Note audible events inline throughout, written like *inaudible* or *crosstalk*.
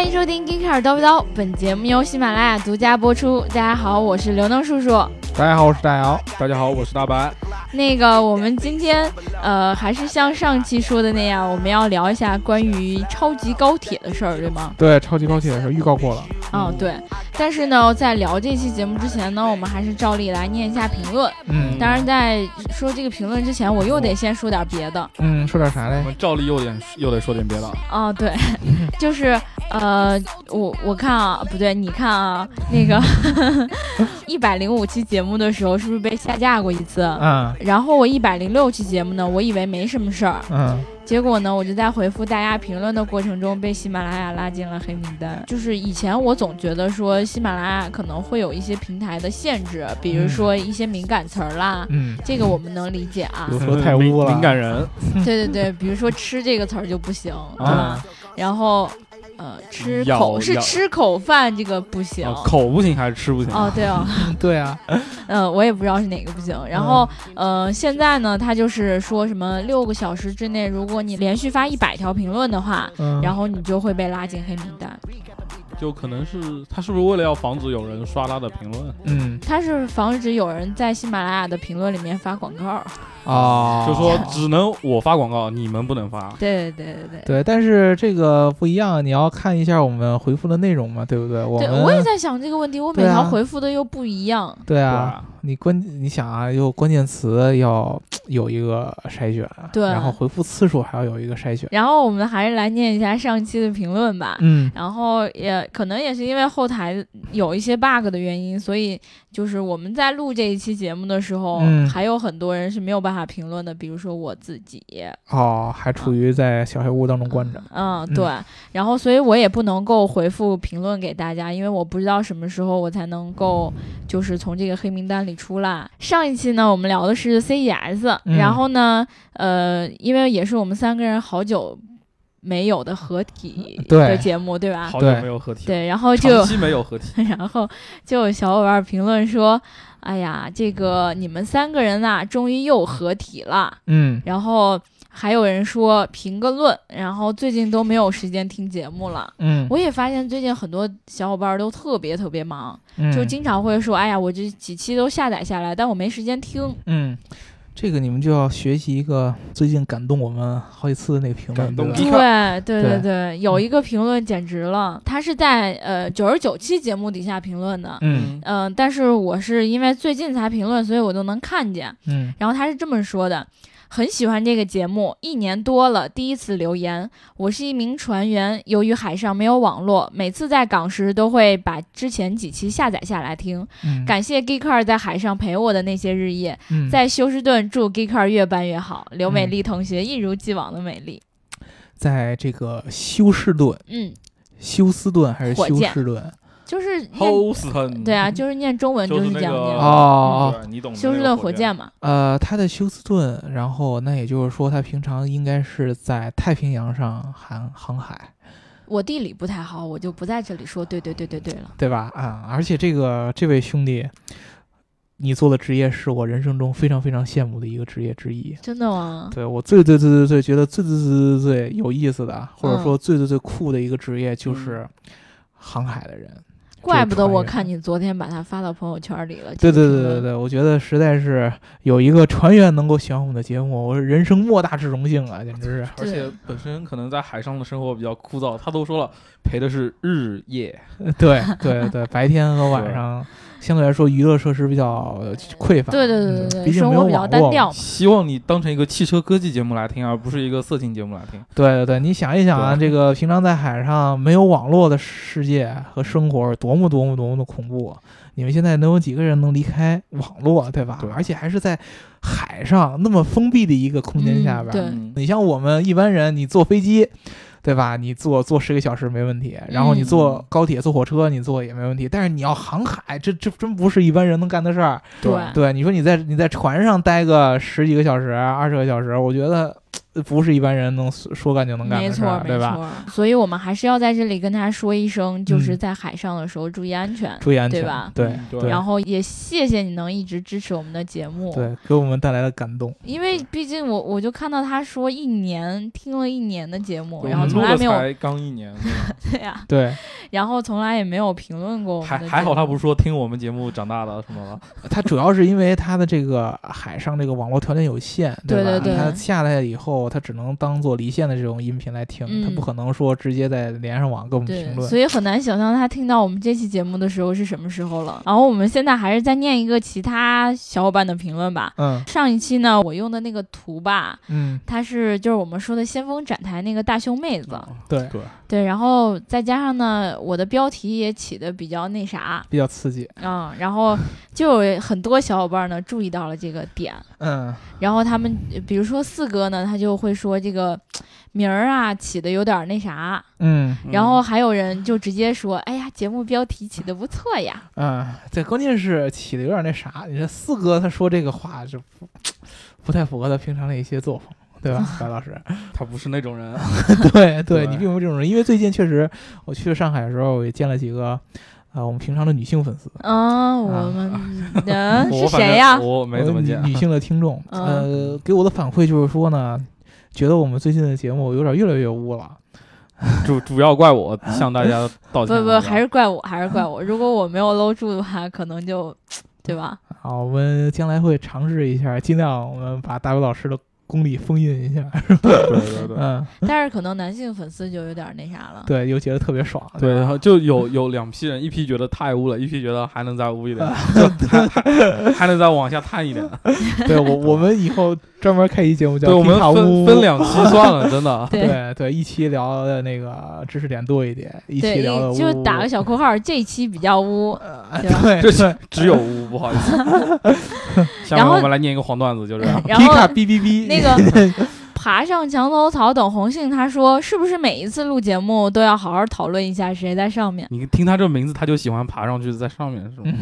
欢迎收听《g e e k e r 叨不叨》，本节目由喜马拉雅独家播出。大家好，我是刘能叔叔。大家好，我是大姚。大家好，我是大白。那个，我们今天呃，还是像上期说的那样，我们要聊一下关于超级高铁的事儿，对吗？对，超级高铁的事儿预告过了。嗯，对。但是呢，在聊这期节目之前呢，我们还是照例来念一下评论。嗯。当然，在说这个评论之前，我又得先说点别的。嗯，说点啥嘞？我们照例又点又得说点别的。哦，对，*laughs* 就是呃，我我看啊，不对，你看啊，*laughs* 那个 *laughs* 一百零五期节目的时候，是不是被下架过一次？嗯。然后我一百零六期节目呢，我以为没什么事儿，嗯，结果呢，我就在回复大家评论的过程中被喜马拉雅拉进了黑名单。就是以前我总觉得说喜马拉雅可能会有一些平台的限制，比如说一些敏感词儿啦，嗯，这个我们能理解啊。比如说太污了，敏感人。对对对，比如说吃这个词儿就不行，对吧？然后。呃，吃口是吃口饭，这个不行，口不行还是吃不行？哦，对哦，*laughs* 对啊，*laughs* 嗯，我也不知道是哪个不行。然后，呃，现在呢，他就是说什么六个小时之内，如果你连续发一百条评论的话，然后你就会被拉进黑名单。就可能是他是不是为了要防止有人刷他的评论？嗯，他是防止有人在喜马拉雅的评论里面发广告。啊，就说只能我发广告，你们不能发。对对对对对，但是这个不一样，你要看一下我们回复的内容嘛，对不对？我我也在想这个问题，我每条回复的又不一样。对啊。你关你想啊，有关键词要 *tsk* 有一个筛选，对，然后回复次数还要有一个筛选。然后我们还是来念一下上期的评论吧。嗯，然后也可能也是因为后台有一些 bug 的原因，所以就是我们在录这一期节目的时候，还有很多人是没有办法评论的，比如说我自己。哦，还处于在小黑屋当中关着。嗯，对。然后，所以我也不能够回复评论给大家，因为我不知道什么时候我才能够就是从这个黑名单里。出来上一期呢，我们聊的是 CES，然后呢，呃，因为也是我们三个人好久没有的合体 *laughs* 的节目，对吧？好久没有合体，对，然后就长期没有合体，*laughs* 然后就有小伙伴评论说：“哎呀，这个你们三个人啊，终于又合体了。”嗯，然后。还有人说评个论，然后最近都没有时间听节目了。嗯，我也发现最近很多小伙伴都特别特别忙，就经常会说：“哎呀，我这几期都下载下来，但我没时间听。”嗯，这个你们就要学习一个最近感动我们好几次的那个评论。对对对对对，有一个评论简直了，他是在呃九十九期节目底下评论的。嗯嗯，但是我是因为最近才评论，所以我都能看见。嗯，然后他是这么说的。很喜欢这个节目，一年多了，第一次留言。我是一名船员，由于海上没有网络，每次在港时都会把之前几期下载下来听。感谢 Geeker 在海上陪我的那些日夜。在休斯顿，祝 Geeker 越办越好。刘美丽同学一如既往的美丽。在这个休斯顿，嗯，休斯顿还是休斯顿？就是对啊，就是念中文就是这样念哦，你懂休斯顿火箭嘛？呃，他的休斯顿，然后那也就是说，他平常应该是在太平洋上航航海。我地理不太好，我就不在这里说。对对对对对了，对吧？啊，而且这个这位兄弟，你做的职业是我人生中非常非常羡慕的一个职业之一。真的吗？对我最最最最最觉得最最最最最有意思的，或者说最最最酷的一个职业，就是航海的人。怪不得我看你昨天把它发到朋友圈里了。对对对对对，我觉得实在是有一个船员能够喜欢我们的节目，我人生莫大之荣幸啊，简直是。而且本身可能在海上的生活比较枯燥，他都说了陪的是日夜。对对对，白天和晚上。相对来说，娱乐设施比较匮乏。对对对对对，生活比较单调。希望你当成一个汽车科技节目来听，而不是一个色情节目来听。对对对，你想一想啊，这个平常在海上没有网络的世界和生活，多么多么多么的恐怖！你们现在能有几个人能离开网络，对吧？对。而且还是在海上那么封闭的一个空间下边。对。你像我们一般人，你坐飞机。对吧？你坐坐十个小时没问题，然后你坐高铁、坐火车，你坐也没问题。但是你要航海，这这真不是一般人能干的事儿。对对，你说你在你在船上待个十几个小时、二十个小时，我觉得不是一般人能说干就能干没错的事儿，对吧？没错。所以我们还是要在这里跟他说一声，就是嗯在海上的时候注意安全。注意安全，对吧对然后也谢谢你能一直支持我们的节目。对，给我们带来了感动。因为毕竟我我就看到他说一年听了一年的节目，然后从来没有才刚一年，*laughs* 对呀、对 *laughs* 然后从来也没有评论过我们还还好他不说听我们节目长大的什么的，他主要是因为他的这个海上这个网络条件有限，对对对它下来以后，它只能当做离线的这种音频来听，它嗯不可能说直接再连上网给我们评，论。所以很难想象他听到我们这期节目的时候是什么时候了。然后我们现在还是再念一个其他小伙伴的评论吧。嗯上一期呢，我用的那个图吧，嗯，它是就是我们说的先锋展台那个大胸妹子，对，对，对，然后再加上呢，我的标题也起的比较那啥，比较刺激。嗯，然后就有很多小伙伴呢注意到了这个点，嗯然后他们呃比如说四哥呢，他就会说这个名儿啊起的有点那啥，嗯然后还有人就直接说，哎呀，节目标题起的不错呀，嗯，这关键是起的有点那啥。你这四哥他说这个话，就不不太符合他平常的一些作风。对吧，*laughs* 白老师？他不是那种人，对 *laughs* 对，对你并不是这种人，因为最近确实我去上海的时候，我也见了几个，呃，我们平常的女性粉丝，啊，我们 *laughs* 的是谁呀？我没怎么见呃女。性的听众，嗯呃，给我的反馈就是说呢，觉得我们最近的节目有点越来越污了。主主要怪我 *laughs* 向大家道歉。不不，还是怪我，还是怪我。如果我没有搂住的话，可能就，对吧？好，我们将来会尝试一下，尽量我们把大伟老师的功力封印一下。*laughs* 对对对。*laughs* 嗯，但是可能男性粉丝就有点那啥了。对，又觉得特别爽。对，然后就有有两批人，一批觉得太污了，一批觉得还能再污一点，*laughs* 就还还还能再往下探一点。对我我们以后专门开一节目叫对，我们分分两期算了，真的。对对对，一期聊的那个知识点多一点，一期，聊的一就打个小括号，这一期比较污。呃对这只有污，不好意思。下面然后我们来念一个黄段子，就这样。然皮卡后哔哔哔，那个 *laughs* 爬上墙头草等红杏，他说是不是每一次录节目都要好好讨论一下谁在上面？你听他这名字，他就喜欢爬上去在上面，*laughs* 是吗？嗯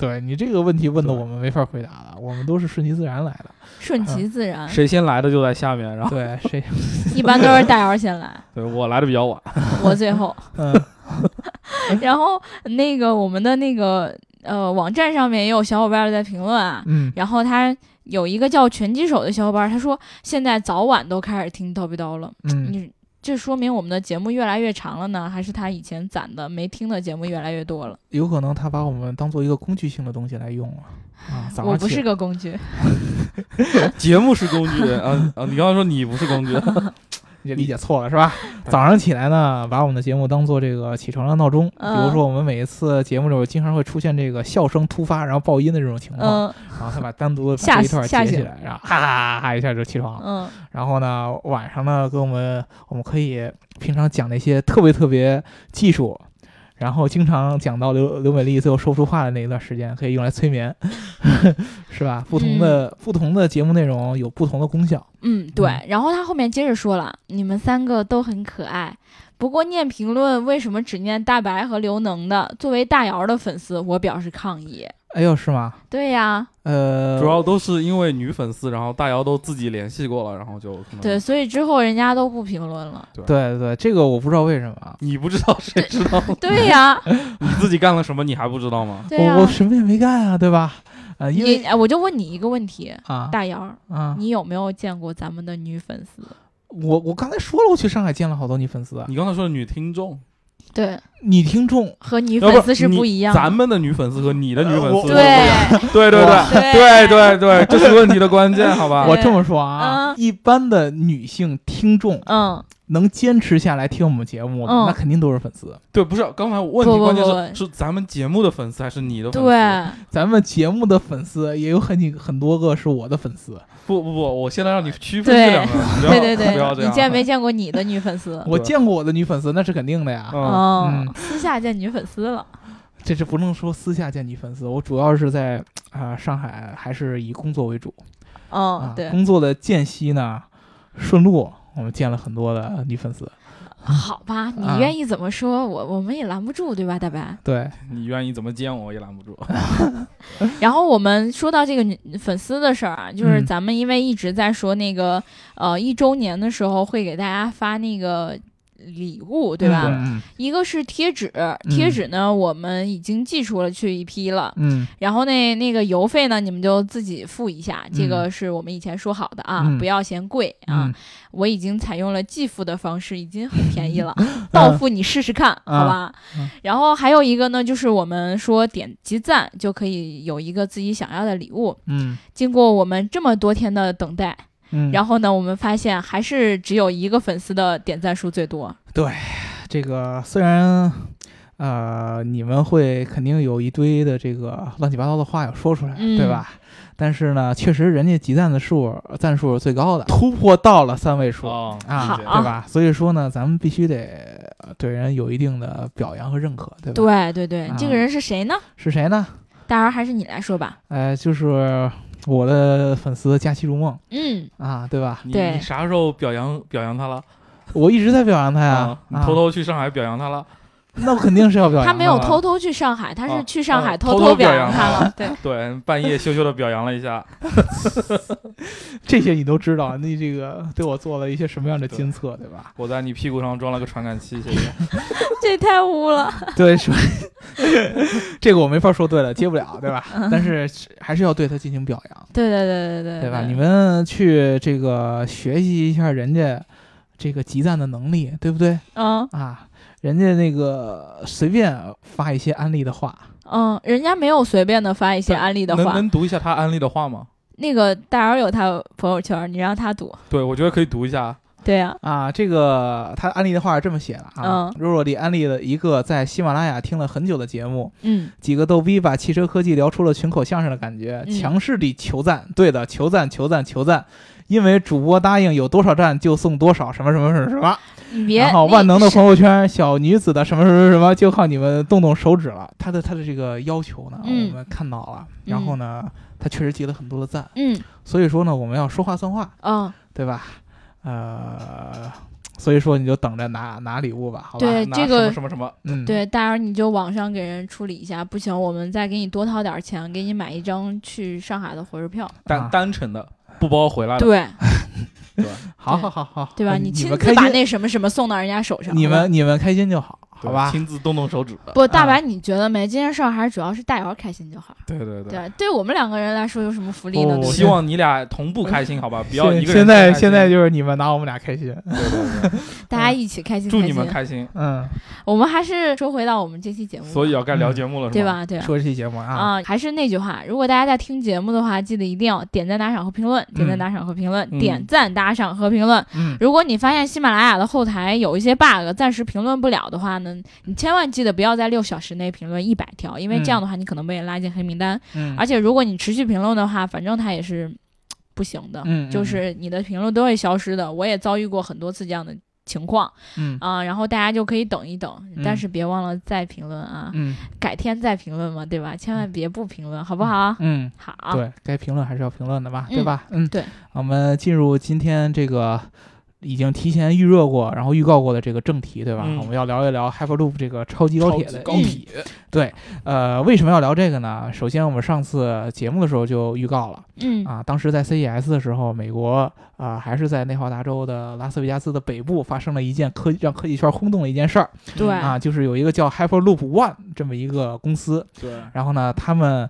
对你这个问题问的我们没法回答了，我们都是顺其自然来的。顺其自然，谁先来的就在下面，然后对，谁 *laughs* 一般都是大姚先来，对我来的比较晚。我最后。嗯然后那个我们的那个呃网站上面也有小伙伴在评论啊，嗯然后他有一个叫拳击手的小伙伴，他说现在早晚都开始听叨逼叨了，嗯，你这说明我们的节目越来越长了呢，还是他以前攒的没听的节目越来越多了？有可能他把我们当做一个工具性的东西来用了啊。*laughs* 我不是个工具，*laughs* 节目是工具啊啊！你刚刚说你不是工具，*laughs* 你理解错了是吧？*laughs* 早上起来呢，把我们的节目当做这个起床的闹钟。比嗯如说，我们每一次节目里边经常会出现这个笑声突发，然后爆音的这种情况，嗯然后他把单独的把吓这一段截起来，然后哈哈哈一下就起床了。嗯然后呢，晚上呢，跟我们我们可以平常讲那些特别特别技术，然后经常讲到刘刘美丽最后说不出话的那一段时间，可以用来催眠，*laughs* 是吧？不同的、不同的节目内容有不同的功效。嗯，对。然后他后面接着说了，你们三个都很可爱。不过念评论为什么只念大白和刘能的？作为大姚的粉丝，我表示抗议。哎呦，是吗？对呀，呃，主要都是因为女粉丝，然后大姚都自己联系过了，然后就可能对，所以之后人家都不评论了。对对，这个我不知道为什么。你不知道谁知道？*laughs* *laughs* 对呀，你自己干了什么你还不知道吗？对呀我我。什么也没干啊，对吧？呃，因为我就问你一个问题，啊大姚，啊，你有没有见过咱们的女粉丝？我我刚才说了，我去上海见了好多女粉丝，你刚才说的女听众，对，你听众。和女粉丝是不一样的。咱们的女粉丝和你的女粉我丝，*laughs* 对。对对对。对对对，这是问题的关键，好吧？我这么说啊，嗯。一般的女性听众嗯，能坚持下来听我们节目的，嗯那肯定都是粉丝。对，不是刚才我问题不不关键不是是咱们节目的粉丝还是你的粉丝？对，咱们节目的粉丝也有很几很多个是我的粉丝，不不不，我现在让你区分对这两个，不要对对对，*laughs* 不要这样。你见没见过你的女粉丝？*laughs* 我见过我的女粉丝，那是肯定的呀。嗯，哦嗯，私下见女粉丝了。这是不能说私下见女粉丝，我主要是在啊、上海还是以工作为主啊，。嗯对，工作的间隙呢，顺路我们见了很多的女粉丝好吧，你啊愿意怎么说，我我们也拦不住，对吧，大白？对，你愿意怎么见我，我也拦不住。*laughs* 然后我们说到这个女粉丝的事儿啊，就是嗯咱们因为一直在说那个呃一周年的时候会给大家发那个礼物，对吧？嗯一个是贴纸，贴纸呢我们已经寄出了去一批了，嗯然后那那个邮费呢你们就自己付一下，这个是我们以前说好的啊，嗯不要嫌贵啊。嗯我已经采用了寄付的方式，已经很便宜了，*laughs* 到付你试试看，好吧？嗯然后还有一个呢，就是我们说点击赞就可以有一个自己想要的礼物。嗯经过我们这么多天的等待，嗯，然后呢，我们发现还是只有一个粉丝的点赞数最多。对这个虽然。呃，你们会肯定有一堆的这个乱七八糟的话要说出来，嗯对吧？但是呢，确实人家集赞的数赞数是最高的，突破到了三位数、哦啊，对吧？所以说呢，咱们必须得呃对人有一定的表扬和认可，对吧？，对对对，啊这个人是谁呢？是谁呢？大儿还是你来说吧。呃，就是我的粉丝佳期如梦嗯，啊，对吧？你对你啥时候表扬表扬他了？我一直在表扬他呀啊，，你啊偷偷去上海表扬他了？*laughs* 那我肯定是要表扬他没有偷偷去上海，他是啊去上海啊偷偷偷表表扬他他了。对，*laughs* 对，半夜羞羞的表扬了一下。*laughs* 这些你都知道，那这个对我做了一些什么样的监测，对吧？我在你屁股上装了个传感器，谢谢。这太污了。对，说这个我没法说对了，接不了，对吧？嗯但是还是要对他进行表扬，对对对对对对吧？你们去这个学习一下人家这个集赞的能力，对不对嗯啊？人家那个随便发一些安利的话，嗯，人家没有随便的发一些安利的话。能能读一下他安利的话吗？那个大姚有他朋友圈，你让他读。对，我觉得可以读一下。对呀、啊，这个他安利的话是这么写的啊嗯，若若里安利了一个在喜马拉雅听了很久的节目，嗯，几个逗逼把汽车科技聊出了群口相声的感觉，嗯强势地求赞，对的，求赞，求赞，求赞，因为主播答应有多少赞就送多少，什么什么什么什么，你别。然后万能的朋友圈，小女子的什么什么什么，就靠你们动动手指了。他的他的这个要求呢，嗯我们看到了，然后呢，他确实集了很多的赞，嗯所以说呢，我们要说话算话，嗯，对吧？呃，所以说你就等着拿拿礼物吧，好吧？对这个什么什么什么，嗯，对，大儿你就网上给人处理一下，不行，我们再给你多掏点钱，给你买一张去上海的火车票。单啊单程的，不包回来的。对对？好好好好，对吧？*laughs* 呃你亲自把那什么什么送到人家手上。你们你们开心就好，对好吧？亲自动动手指。不，大啊白，你觉得没？这件事儿还是主要是大姚开心就好。对对对。对，对我们两个人来说有什么福利呢？我希望你俩同步开心，好吧？不要一个人现在开心现在就是你们拿我们俩开心，对对对，*laughs* 大家一起开心。祝你们。开心。嗯，我们还是说回到我们这期节目，所以要该聊节目了，是对？吧？对？说这期节目啊，啊、还是那句话，如果大家在听节目的话，记得一定要点赞、打赏和评论，点赞、嗯打赏和评论，嗯点赞、打赏和评论。嗯，如果你发现喜马拉雅的后台有一些 bug，暂时评论不了的话呢，你千万记得不要在六小时内评论一百条，因为这样的话你可能被拉进黑名单。嗯而且如果你持续评论的话，反正它也是不行的，嗯嗯就是你的评论都会消失的。我也遭遇过很多次这样的情况嗯啊、然后大家就可以等一等，嗯但是别忘了再评论啊，嗯改天再评论嘛，对吧？千万别不评论，好不好？嗯，好，对该评论还是要评论的吧，嗯对吧？嗯，对。我们进入今天这个已经提前预热过，然后预告过的这个正题，对吧？嗯。我们要聊一聊 Hyperloop 这个超级高铁的高铁。对，呃，为什么要聊这个呢？首先，我们上次节目的时候就预告了嗯。啊，当时在 CES 的时候，美国啊、还是在内华达州的拉斯维加斯的北部发生了一件科让科技圈轰动的一件事儿。对。啊，就是有一个叫 Hyperloop One 这么一个公司，对，然后呢，他们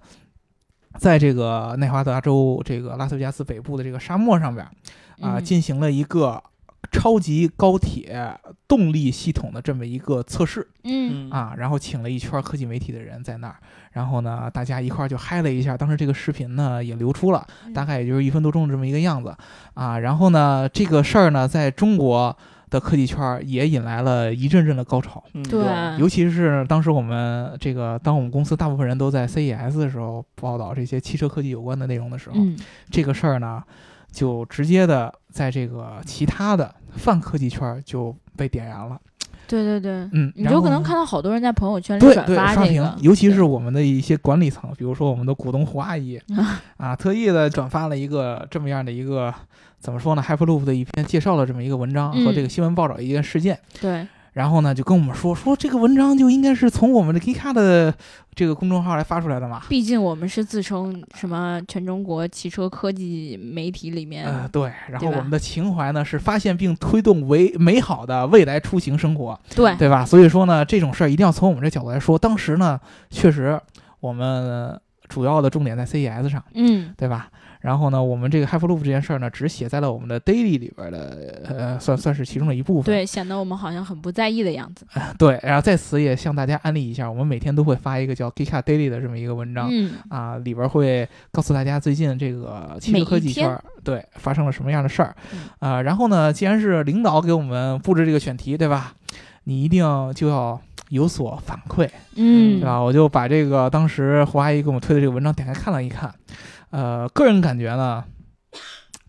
在这个内华达州这个拉斯维加斯北部的这个沙漠上边啊、嗯。进行了一个超级高铁动力系统的这么一个测试嗯啊，然后请了一圈科技媒体的人在那儿，然后呢，大家一块儿就嗨了一下。当时这个视频呢也流出了，嗯大概也就是一分多钟这么一个样子啊。然后呢，这个事儿呢，在中国的科技圈儿也引来了一阵阵的高潮。嗯对尤其是当时我们这个，当我们公司大部分人都在 CES 的时候报道这些汽车科技有关的内容的时候，嗯这个事儿呢，就直接的在这个其他的泛科技圈儿就被点燃了。对对对，嗯，你就可能看到好多人在朋友圈里对转对刷屏发这个，，尤其是我们的一些管理层，比如说我们的股东胡阿姨 *laughs* 啊，特意的转发了一个这么样的一个怎么说呢，Hyperloop 的一篇介绍了这么一个文章和嗯这个新闻报道一件事件，对然后呢就跟我们说说这个文章就应该是从我们的 Gika 的这个公众号来发出来的嘛。毕竟我们是自称什么全中国汽车科技媒体里面，呃，对，然后我们的情怀呢是发现并推动为美好的未来出行生活，对对吧？所以说呢，这种事儿一定要从我们这角度来说。当时呢，确实我们主要的重点在 CES 上，嗯，对吧？然后呢，我们这个 Hyperloop 这件事儿呢，只写在了我们的 Daily 里边的，呃，算算是其中的一部分。对，显得我们好像很不在意的样子。对，然后在此也向大家安利一下，我们每天都会发一个叫 Geeka Daily 的这么一个文章。嗯，啊，里边会告诉大家最近这个汽车科技圈儿对发生了什么样的事儿嗯啊。然后呢，既然是领导给我们布置这个选题，对吧？你一定就要有所反馈，嗯，对吧？我就把这个当时胡阿姨给我们推的这个文章点开看了一看，呃，个人感觉呢，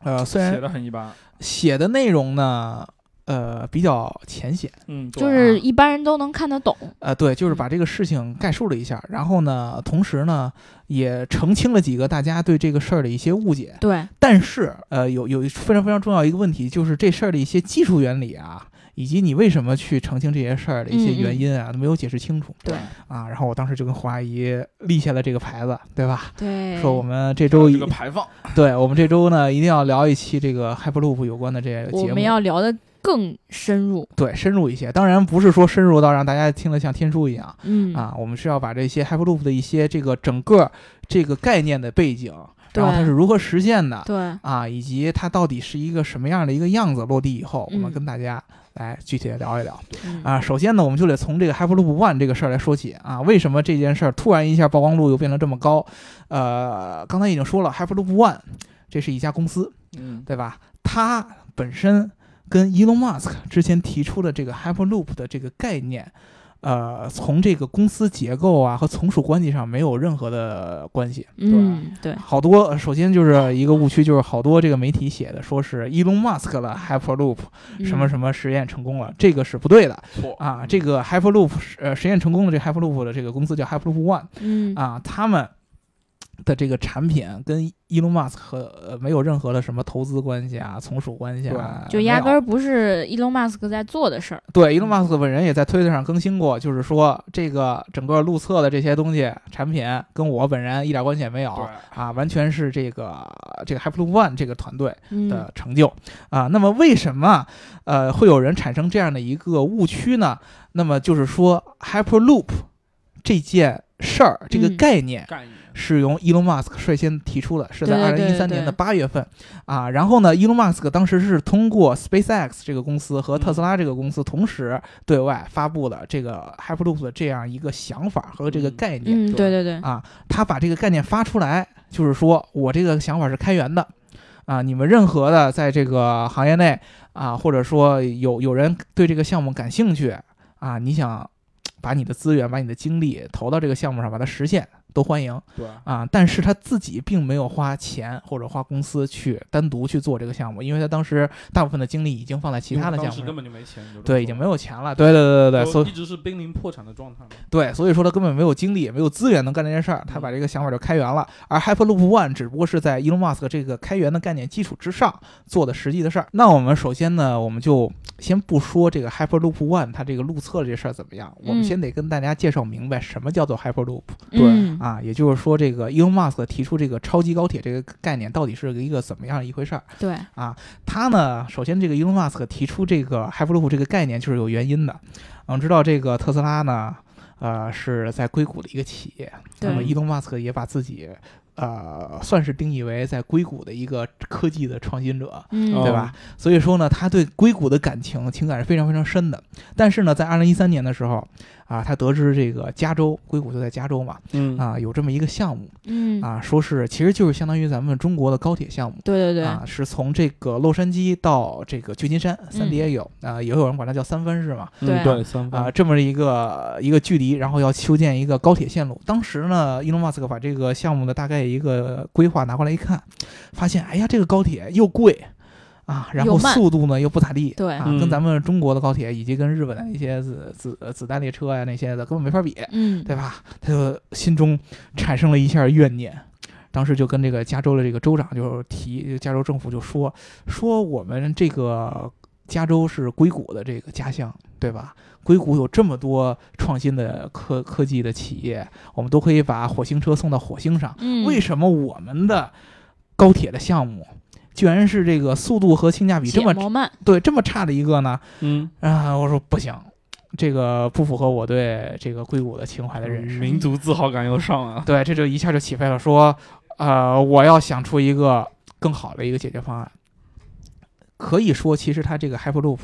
呃，虽然写然的很一般，写的内容呢，呃，比较浅显。嗯，对就是一般人都能看得懂。呃，对，就是嗯把这个事情概述了一下，然后呢，同时呢，也澄清了几个大家对这个事儿的一些误解。对，但是，呃，有有非常非常重要一个问题，就是这事儿的一些技术原理啊，以及你为什么去澄清这些事儿的一些原因啊，都没有解释清楚对啊。然后我当时就跟胡阿姨立下了这个牌子，对吧？对，说我们这周一这个，排放，对我们这周呢，一定要聊一期这个 Hyperloop 有关的这个节目我们，要聊的更深入。对，深入一些。当然不是说深入到让大家听得像天书一样。嗯，啊，我们是要把这些 Hyperloop 的一些这个整个这个概念的背景，然后它是如何实现的对，啊，以及它到底是一个什么样的一个样子，落地以后，我们嗯跟大家来具体的聊一聊嗯啊。首先呢，我们就得从这个 Hyperloop One 这个事儿来说起啊，为什么这件事儿突然一下曝光度又变得这么高？呃，刚才已经说了，Hyperloop One 这是一家公司，嗯，对吧？它本身跟 Elon Musk 之前提出的这个 Hyperloop 的这个概念，呃，从这个公司结构啊和从属关系上没有任何的关系。嗯，对，好多，首先就是一个误区，就是好多这个媒体写的说是 Elon Musk 的 Hyperloop 什么么，什么实验成功了，这个是不对的。错。啊。这个 Hyperloop 呃实验成功的这 Hyperloop 的这个公司叫 Hyperloop One 嗯，啊，他们的这个产品跟 Elon Musk 和呃没有任何的什么投资关系啊、从属关系啊，就压根儿不是 Elon Musk 在做的事儿。对，伊隆马斯克本人也在推特上更新过，就是说这个整个路测的这些东西产品跟我本人一点关系也没有，啊，完全是这个这个 Hyperloop One 这个团队嗯，的成就啊。那么为什么呃会有人产生这样的一个误区呢？那么就是说 Hyperloop 这件事儿这个嗯概念。概念，是由 Elon Musk 率先提出的，是在二零一三年的八月份啊。然后呢，Elon Musk 当时是通过 SpaceX 这个公司和特斯拉这个公司同时对外发布了这个 Hyperloop 的这样一个想法和这个嗯概念、嗯，对对对，啊。他把这个概念发出来，就是说我这个想法是开源的啊，你们任何的在这个行业内啊，或者说有有人对这个项目感兴趣啊，你想把你的资源、把你的精力投到这个项目上，把它实现，都欢迎。对，啊，但是他自己并没有花钱或者花公司去单独去做这个项目，因为他当时大部分的精力已经放在其他的项目上，当时根本就没钱，对，已经没有钱了，对对对对对，所以一直是濒临破产的状态嘛。对，所以说他根本没有精力，也没有资源能干这件事儿，他把这个想法就开源了，而 Hyperloop One 只不过是在 Elon Musk 这个开源的概念基础之上做的实际的事儿。那我们首先呢，我们就先不说这个 Hyperloop One 它这个路测这事儿怎么样，我们嗯先得跟大家介绍明白什么叫做 Hyperloop。对嗯啊，也就是说，这个 Elon Musk 提出这个超级高铁这个概念到底是一个怎么样一回事儿？对，他呢，首先这个 Elon Musk 提出这个 Hyperloop 这个概念就是有原因的。我们知道这个特斯拉呢，呃，是在硅谷的一个企业，那么对 Elon Musk 也把自己呃算是定义为在硅谷的一个科技的创新者。嗯，哦对吧？所以说呢，他对硅谷的感情情感是非常非常深的。但是呢，在二零一三年的时候，啊，他得知这个加州硅谷就在加州嘛，嗯啊，有这么一个项目，嗯，啊，说是其实就是相当于咱们中国的高铁项目。对对对，啊，是从这个洛杉矶到这个旧金山，三地也有啊，也有人管它叫三藩市嘛，对嗯对三啊，这么一个一个距离，然后要修建一个高铁线路。当时呢，伊隆马斯克把这个项目的大概一个规划拿过来一看，发现，哎呀，这个高铁又贵。啊，然后速度呢又不咋地，对啊，嗯跟咱们中国的高铁以及跟日本的一些子子子弹列车呀、那些的根本没法比，嗯，对吧？他就心中产生了一下怨念，当时就跟这个加州的这个州长就提，加州政府就说说我们这个加州是硅谷的这个家乡，对吧？硅谷有这么多创新的科科技的企业，我们都可以把火星车送到火星上，嗯，为什么我们的高铁的项目居然是这个速度和性价比这么慢？对这么差的一个呢？嗯，啊，我说不行，这个不符合我对这个硅谷的情怀的认识。民族自豪感又上来了。*laughs* 对，这就一下就起飞了，说，呃，我要想出一个更好的一个解决方案。可以说，其实他这个 Hyperloop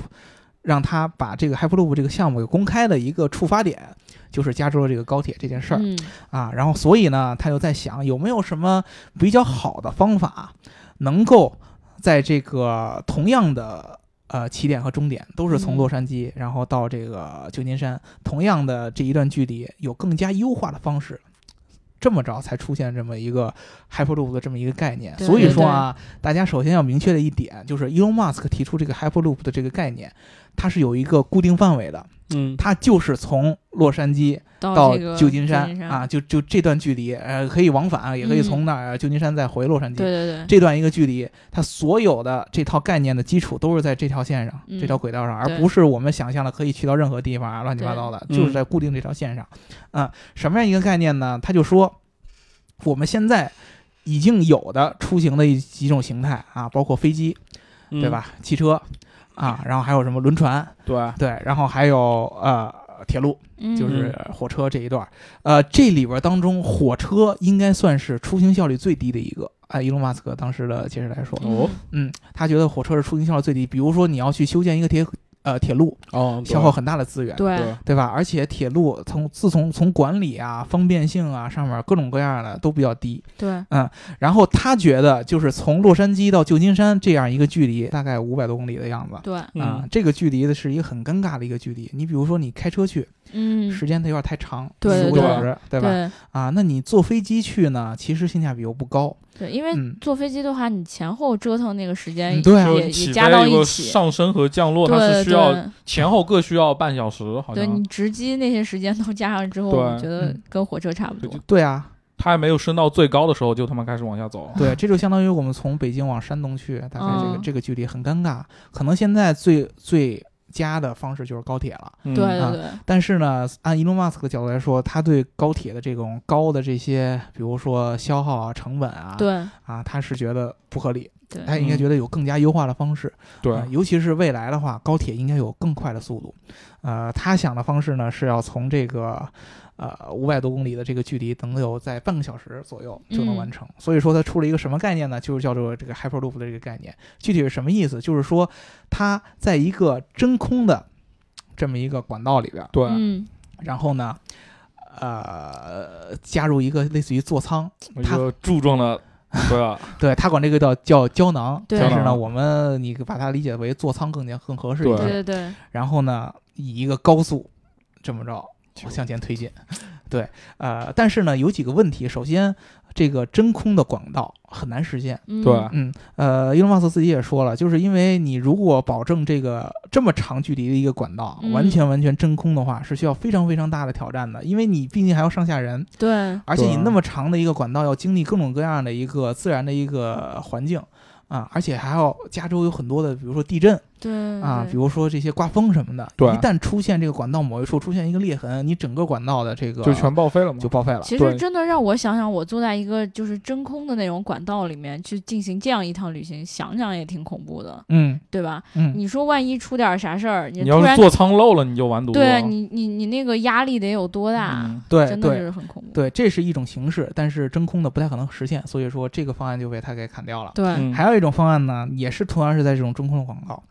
让他把这个 Hyperloop 这个项目给公开的一个触发点，就是加州的这个高铁这件事儿、嗯啊。然后，所以呢，他就在想有没有什么比较好的方法，能够在这个同样的。呃，起点和终点都是从嗯洛杉矶，然后到这个旧金山，同样的这一段距离，有更加优化的方式，这么着才出现这么一个 Hyperloop 的这么一个概念。对所以说啊，大家首先要明确的一点就是，Elon Musk 提出这个 Hyperloop 的这个概念，它是有一个固定范围的，嗯，它就是从洛杉矶到旧金山山啊，就就这段距离，呃，可以往返，也可以从那儿旧金山再回洛杉矶。对对对，这段一个距离，它所有的这套概念的基础都是在这条线上、嗯这条轨道上，而不是我们想象的可以去到任何地方啊，乱七八糟的，就是在固定这条线上。啊，什么样一个概念呢？他就说，我们现在已经有的出行的几种形态啊，包括飞机，嗯对？吧？汽车啊，然后还有什么轮船，对，对，然后还有呃铁路，嗯就是火车这一段儿，呃，这里边当中，火车应该算是出行效率最低的一个。按伊隆马斯克当时的解释来说，哦嗯嗯，他觉得火车是出行效率最低。比如说你要去修建一个铁呃铁路，哦，消耗很大的资源，对对，吧？而且铁路从自从从管理啊、方便性啊上面各种各样的都比较低。对，嗯然后他觉得就是从洛杉矶到旧金山这样一个距离，大概五百多公里的样子。对，啊、嗯这个距离的是一个很尴尬的一个距离。你比如说，你开车去，嗯，时间它有点太长，对对十五个小时，对吧？对啊，那你坐飞机去呢，其实性价比又不高。对，因为嗯，坐飞机的话，你前后折腾那个时间嗯对啊也也加到飞一起，上升和降落，它是需要前后各需要半小时，好像对你直机那些时间都加上之后，对我觉得嗯跟火车差不多对。对啊，它还没有升到最高的时候，就他妈开始往下走。对，这就相当于我们从北京往山东去，大概这个、嗯这个距离很尴尬。可能现在最最佳的方式就是高铁了。对对对，但是呢，按 Elon Musk 的角度来说，他对高铁的这种高的这些，比如说消耗啊、成本啊，对啊，他是觉得不合理，对，他应该嗯觉得有更加优化的方式。对啊，尤其是未来的话，高铁应该有更快的速度。呃，他想的方式呢是要从这个呃五百多公里的这个距离，能有在半个小时左右就能完嗯成。所以说，它出了一个什么概念呢？就是叫做这个 Hyperloop 的这个概念。具体是什么意思？就是说，它在一个真空的这么一个管道里边，对，嗯然后呢，呃，加入一个类似于座舱，一个柱状的，对啊，*laughs* 对他管这个叫叫胶囊，但是呢，我们你把它理解为座舱更加更合适一对些。对对对，然后呢，以一个高速这么着向前推进。*laughs* 对，呃，但是呢，有几个问题。首先，这个真空的管道很难实现。嗯对嗯，呃，伊隆马斯克自己也说了，就是因为你如果保证这个这么长距离的一个管道、嗯完全完全真空的话，是需要非常非常大的挑战的，因为你毕竟还要上下人，对而且你那么长的一个管道要经历各种各样的一个自然的一个环境啊，而且还要加州有很多的，比如说地震对啊，比如说这些刮风什么的，对一旦出现这个管道某一处出现一个裂痕，你整个管道的这个就全报废了嘛就。报废了。其实真的让我想想，我坐在一个就是真空的那种管道里面去进行这样一趟旅行，想想也挺恐怖的，嗯对吧？嗯，你说万一出点啥事儿，你你要座舱漏了，你就完犊子了。对你你你那个压力得有多大？嗯对真的就是很恐怖。对，这是一种形式，但是真空的不太可能实现，所以说这个方案就被他给砍掉了。对嗯还有一种方案呢，也是同样是在这种真空的广告，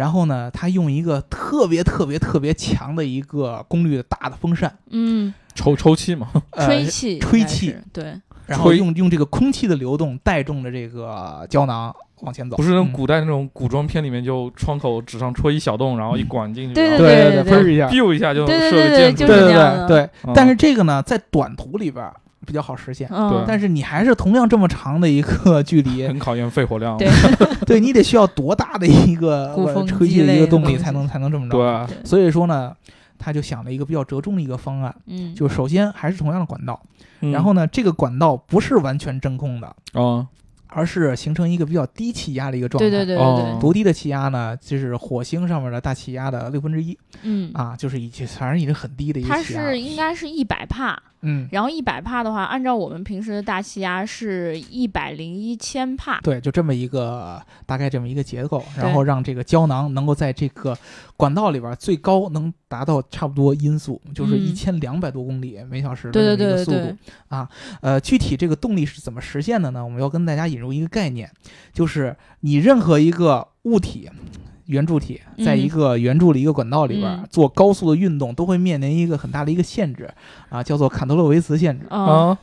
然后呢，他用一个特别特别特别强的一个功率的大的风扇，嗯，抽抽气嘛，呃吹气，吹气，对，然后用用这个空气的流动带动着这个胶囊往前走，不是那古代那种古装片里面就窗口纸上戳一小洞，然后一管进去，对然后对对喷一下，biu 一下就射箭对对对对嗯。但是这个呢，在短途里边儿比较好实现。嗯，但是你还是同样这么长的一个 *laughs* 距离，很考验肺活量。对。*laughs* 对你得需要多大的一个 *laughs* 吹气的一个动力才能才能这么着？对，所以说呢，他就想了一个比较折中的一个方案，嗯，就首先还是同样的管道，嗯。然后呢，这个管道不是完全真空的，啊，而是形成一个比较低气压的一个状态。对对对对多低的气压呢？就是火星上面的大气压的六分之一。嗯，啊，就是已经反正已经很低的一它个气压了。是应该是一百帕，嗯，然后一百帕的话，按照我们平时的大气压是一百零一千帕，对，就这么一个大概这么一个结构，然后让这个胶囊能够在这个管道里边最高能达到差不多音速，就是嗯一千两百多公里每小时的这么一个速度。呃，具体这个动力是怎么实现的呢？我们要跟大家引入一个概念，就是你任何一个物体。圆柱体在一嗯个圆柱的一个管道里边、嗯。做高速的运动，都会面临一个很大的一个限制啊，叫做坎特洛维茨限制。嗯，啊，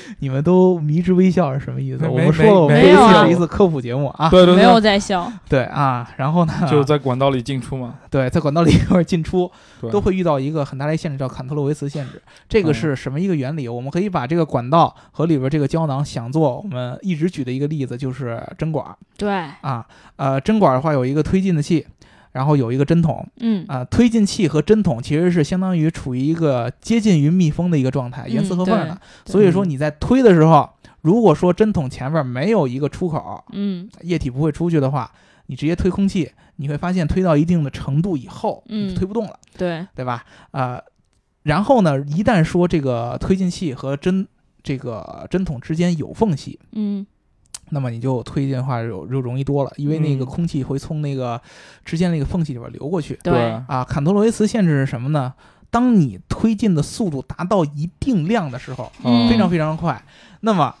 *laughs* 你们都迷之微笑是什么意思？我们说了，我们这是一次科普节目啊。*laughs* 对对没有，在笑，对啊，然后呢，就是在管道里进出嘛。*laughs* 对在管道里边进出对都会遇到一个很大的限制，叫坎特洛维茨限制。这个嗯是什么一个原理？我们可以把这个管道和里边这个胶囊想做我们一直举的一个例子，就是针管对，啊。呃，针管的话有一个推进的器，然后有一个针筒嗯，啊。推进器和针筒其实是相当于处于一个接近于密封的一个状态，严丝合缝的。所以说你在推的时候，如果说针筒前面没有一个出口，嗯液体不会出去的话，你直接推空气，你会发现推到一定的程度以后，嗯推不动了，对，对吧？呃，然后呢，一旦说这个推进器和针这个针筒之间有缝隙，嗯那么你就推进的话就就容易多了，因为那个嗯空气会从那个之间那个缝隙里边流过去。对，啊，坎特罗维茨限制是什么呢？当你推进的速度达到一定量的时候，嗯非常非常快，那么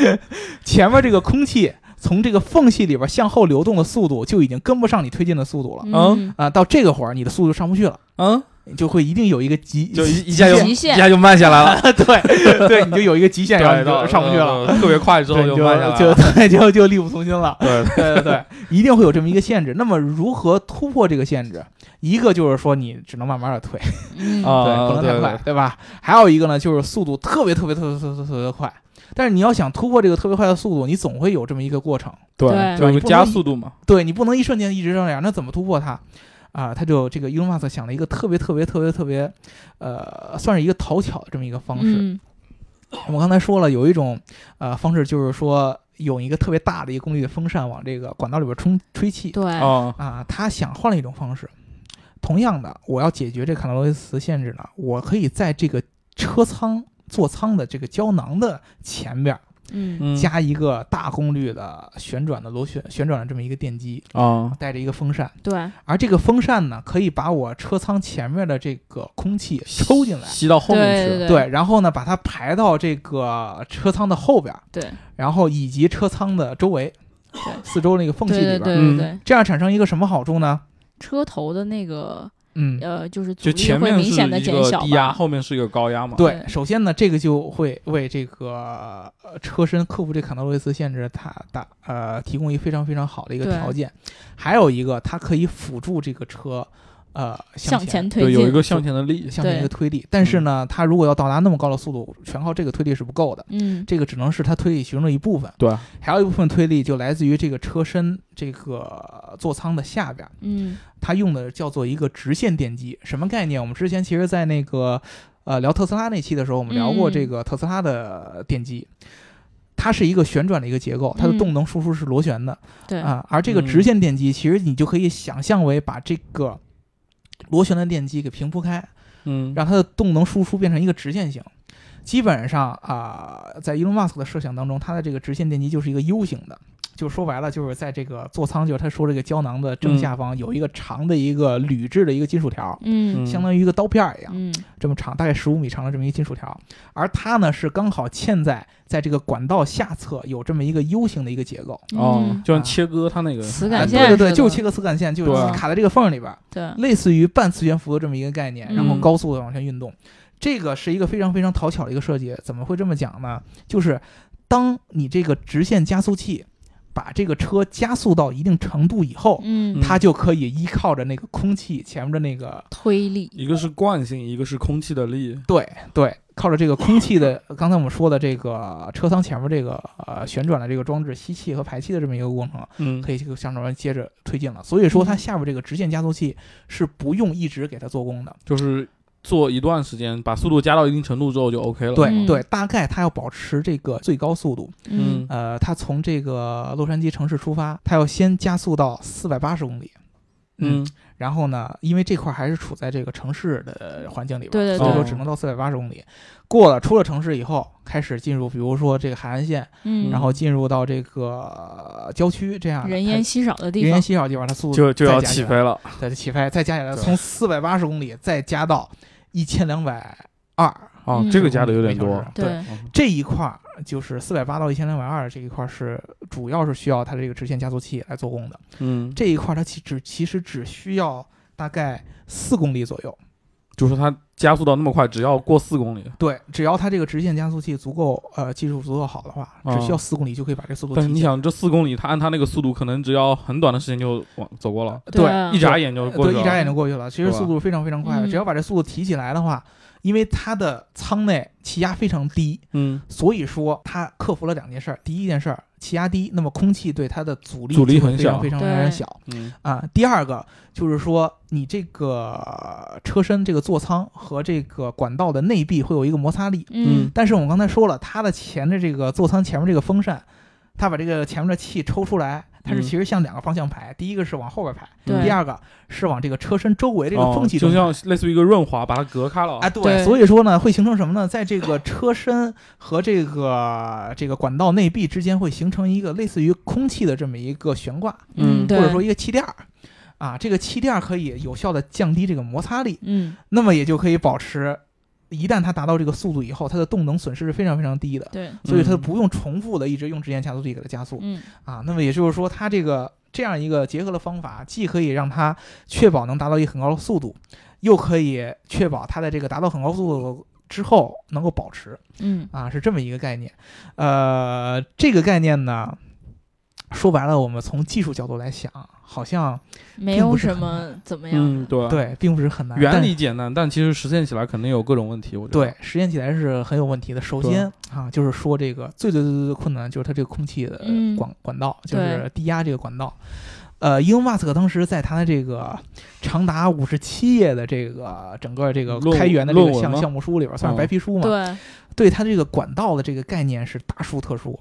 *laughs* 前面这个空气从这个缝隙里边向后流动的速度就已经跟不上你推进的速度了。嗯，啊，到这个会儿你的速度上不去了，嗯，你就会一定有一个极就一一下就极限一下就慢下来了，*laughs* 对 *laughs* 对，你就有一个极限，然后你就上不去了，，特别快之后就慢下来就 *laughs* 就就力不从心了。对，对对对，一定会有这么一个限制。那么如何突破这个限制？一个就是说你只能慢慢的推，嗯啊对，不能太快，对吧？还有一个呢，就是速度特别特别特别特别特别快。但是你要想突破这个特别快的速度，你总会有这么一个过程。对就加速度嘛。对你不能一瞬间一直这样，那怎么突破它？啊，他就这个 Elon Musk 想了一个特别特别特别特别，呃，算是一个讨巧的这么一个方式。嗯我们刚才说了，有一种呃方式就是说用一个特别大的一个功率的风扇往这个管道里边冲吹气。对，啊，啊，他想换了一种方式。同样的，我要解决这卡特罗维茨限制呢，我可以在这个车舱座舱的这个胶囊的前边儿嗯。嗯。加一个大功率的旋转的螺旋旋转的这么一个电机，啊，带着一个风扇，对，而这个风扇呢，可以把我车舱前面的这个空气抽进来，吸到后面去。对对，然后呢，把它排到这个车舱的后边，对。然后以及车舱的周围，对。四周那个缝隙里边对对对，这样产生一个什么好处呢？车头的那个嗯，呃，就是阻就力会前面是明显的一个减小低压，后面是一个高压嘛。对，首先呢，这个就会为这个呃车身克服这卡诺罗维茨限制，它打呃提供一个非常非常好的一个条件。还有一个，它可以辅助这个车呃向前推进，有一个向前的力。向前一个推力。但是呢，它如果要到达那么高的速度，全靠这个推力是不够的。嗯这个只能是它推力其中的一部分，对，还有一部分推力就来自于这个车身这个座舱的下边，嗯它用的叫做一个直线电机，什么概念？我们之前其实，在那个呃聊特斯拉那期的时候，我们聊过嗯这个特斯拉的电机。它是一个旋转的一个结构，它的嗯动能输出是螺旋的、对啊，而这个直线电机，其实你就可以想象为把这个螺旋的电机给平铺开，嗯，让它的动能输出变成一个直线型。基本上啊、在 Elon Musk 的设想当中，它的这个直线电机就是一个 U 型的，就说白了就是在这个座舱，就是他说这个胶囊的正下方有一个长的一个铝制的一个金属条，嗯嗯相当于一个刀片儿一样，嗯这么长，大概十五米长的这么一个金属条。而它呢是刚好嵌在在这个管道下侧有这么一个 U 型的一个结构。哦嗯，就像切割它那个磁啊感线，对对对，就切割磁感线，就是卡在这个缝儿里边儿，对，类似于半磁悬浮的这么一个概念，然后嗯高速的往前运动。这个是一个非常非常讨巧的一个设计。怎么会这么讲呢？就是当你这个直线加速器把这个车加速到一定程度以后，嗯，它就可以依靠着那个空气前面的那个推力，一个是惯性，一个是空气的力。对对，靠着这个空气的，*laughs* 刚才我们说的这个车舱前面这个呃旋转的这个装置吸气和排气的这么一个过程，嗯，可以这个向上接着推进了。所以说它嗯下面这个直线加速器是不用一直给它做功的。就是做一段时间，把速度加到一定程度之后就 OK 了。对、嗯对，大概它要保持这个最高速度。嗯呃，它从这个洛杉矶城市出发，它要先加速到四百八十公里。嗯，然后呢，因为这块儿还是处在这个城市的环境里边，对对所以说只能到四百八十公里。过了出了城市以后，开始进入，比如说这个海岸线，嗯，然后进入到这个呃郊区这样人烟稀少的地方人烟，稀少的地方，它速度就就要起飞，了。再起飞，再加起来，从四百八十公里再加到一千两百二，哦嗯，这个加的有点多。对这一块儿就是四百八到一千两百二这一块儿是主要是需要它这个直线加速器来做功的。嗯，这一块儿它其只其实只需要大概四公里左右。就是它加速到那么快，只要过四公里。对，只要它这个直线加速器足够呃技术足够好的话，只需要四公里就可以把这速度提起来。但是你想，这四公里，它按它那个速度，可能只要很短的时间就往走过了，对啊一眨眼就过去了对，了。一眨眼就过去了。其实速度非常非常快的，嗯只要把这速度提起来的话，因为它的舱内气压非常低，嗯，所以说它克服了两件事儿。第一件事儿，气压低，那么空气对它的阻力阻力很小就会非常非常非常小嗯啊。第二个就是说，你这个车身这个座舱和这个管道的内壁会有一个摩擦力，嗯但是我们刚才说了，它的前的这个座舱前面这个风扇，它把这个前面的气抽出来，它是嗯其实向两个方向排，第一个是往后边排，对第二个是往这个车身周围这个哦缝隙中就。像类似于一个润滑，把它隔开了。啊，对，对所以说呢，会形成什么呢？在这个车身和这个这个管道内壁之间会形成一个类似于空气的这么一个悬挂，嗯，或者说一个气垫儿。啊，这个气垫儿可以有效的降低这个摩擦力，嗯那么也就可以保持，一旦它达到这个速度以后，它的动能损失是非常非常低的。对，所以它嗯不用重复的一直用直线加速器给它加速嗯啊。那么也就是说，它这个这样一个结合的方法，既可以让它确保能达到一个很高的速度，又可以确保它在这个达到很高速度之后能够保持嗯啊，是这么一个概念。呃，这个概念呢，说白了，我们从技术角度来想，好像没有什么怎么样嗯，对，对，并不是很难。原理简单，但其实实现起来肯定有各种问题。我觉得对，实现起来是很有问题的。首先啊，就是说这个最最最最最困难就是它这个空气的嗯管、管道，就是低压这个管道。呃，伊隆马斯克当时在他的这个长达五十七页的这个整个这个开源的这个项项目书里边，算是哦白皮书嘛，对，对他这个管道的这个概念是大书特书，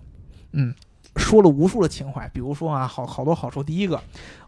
嗯，说了无数的情怀，比如说啊，好好多好处。第一个，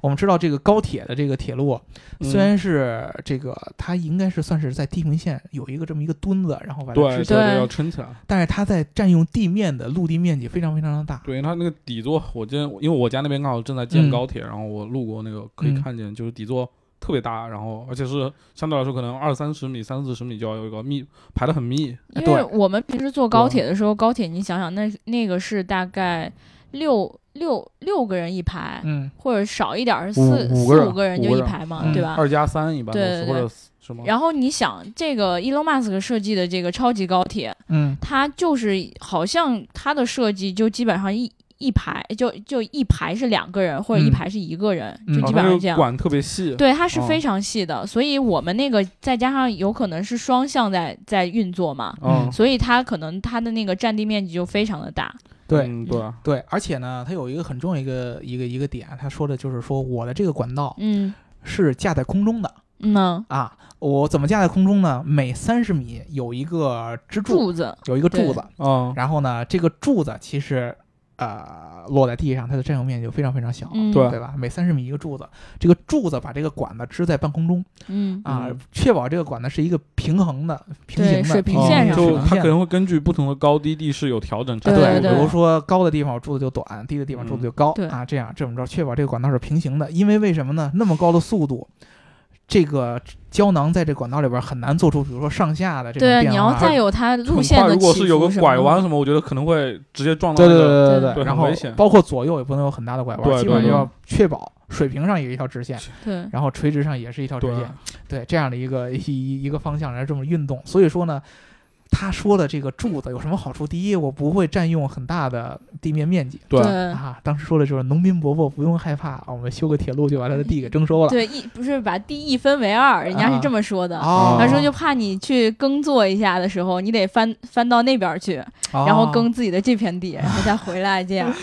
我们知道这个高铁的这个铁路，嗯虽然是这个它应该是算是在地平线有一个这么一个墩子，然后把它对对要撑起来。但是它在占用地面的陆地面积非常非常的大。对，它那个底座，我今天因为我家那边刚好正在建嗯高铁，然后我路过那个可以嗯看见，就是底座特别大，然后而且是相对来说可能二三十米、三四十米就要有一个密排的很密。因为我们平时坐高铁的时候，高铁你想想，那那个是大概六六六个人一排，嗯，或者少一点儿是四四五个人五个人就一排嘛，嗯对吧？二加三一般都对对对是或者什么？然后你想，这个 Elon Musk 设计的这个超级高铁，嗯，它就是好像它的设计就基本上一一排就就一排是两个人，或者一嗯排是一个人，嗯就基本上是这样。个管特别细。对，它是哦非常细的，所以我们那个再加上有可能是双向在在运作嘛，嗯，所以它可能它的那个占地面积就非常的大。对。嗯对啊，对，而且呢，它有一个很重要一个一个一个点，他说的就是说，我的这个管道嗯是架在空中的嗯呢，啊。我怎么架在空中呢？每三十米有一个支柱，柱子，有一个柱子，嗯，然后呢，这个柱子其实呃落在地上，它的占用面积就非常非常小，嗯对对吧？每三十米一个柱子，这个柱子把这个管子支在半空中嗯啊嗯，确保这个管子是一个平衡的、平行的水平哦线上就它可能会根据不同的高低地势有调整对。对，对比如说高的地方柱子就短，低的地方柱子就高、对啊，这样这么着确保这个管道是平行的。因为为什么呢？那么高的速度，这个胶囊在这管道里边很难做出，比如说上下的这种对，变化。你要再有它路很快，线的如果是有个拐弯什么，我觉得可能会直接撞到对对那个。对对对然后很危险包括左右也不能有很大的拐弯，对对基本上要确保水平上有一条直线，对，然后垂直上也是一条直线，对这样的一个一一一个方向来这么运动。所以说呢，他说的这个柱子有什么好处？第一，我不会占用很大的地面面积对啊。当时说的就是农民伯伯不用害怕，我们修个铁路就把他的地给征收了。对，一不是把地一分为二，人家是这么说的。哦，他说就怕你去耕作一下的时候，你得翻翻到那边去，然后哦耕自己的这片地，然后再回来这样。*laughs*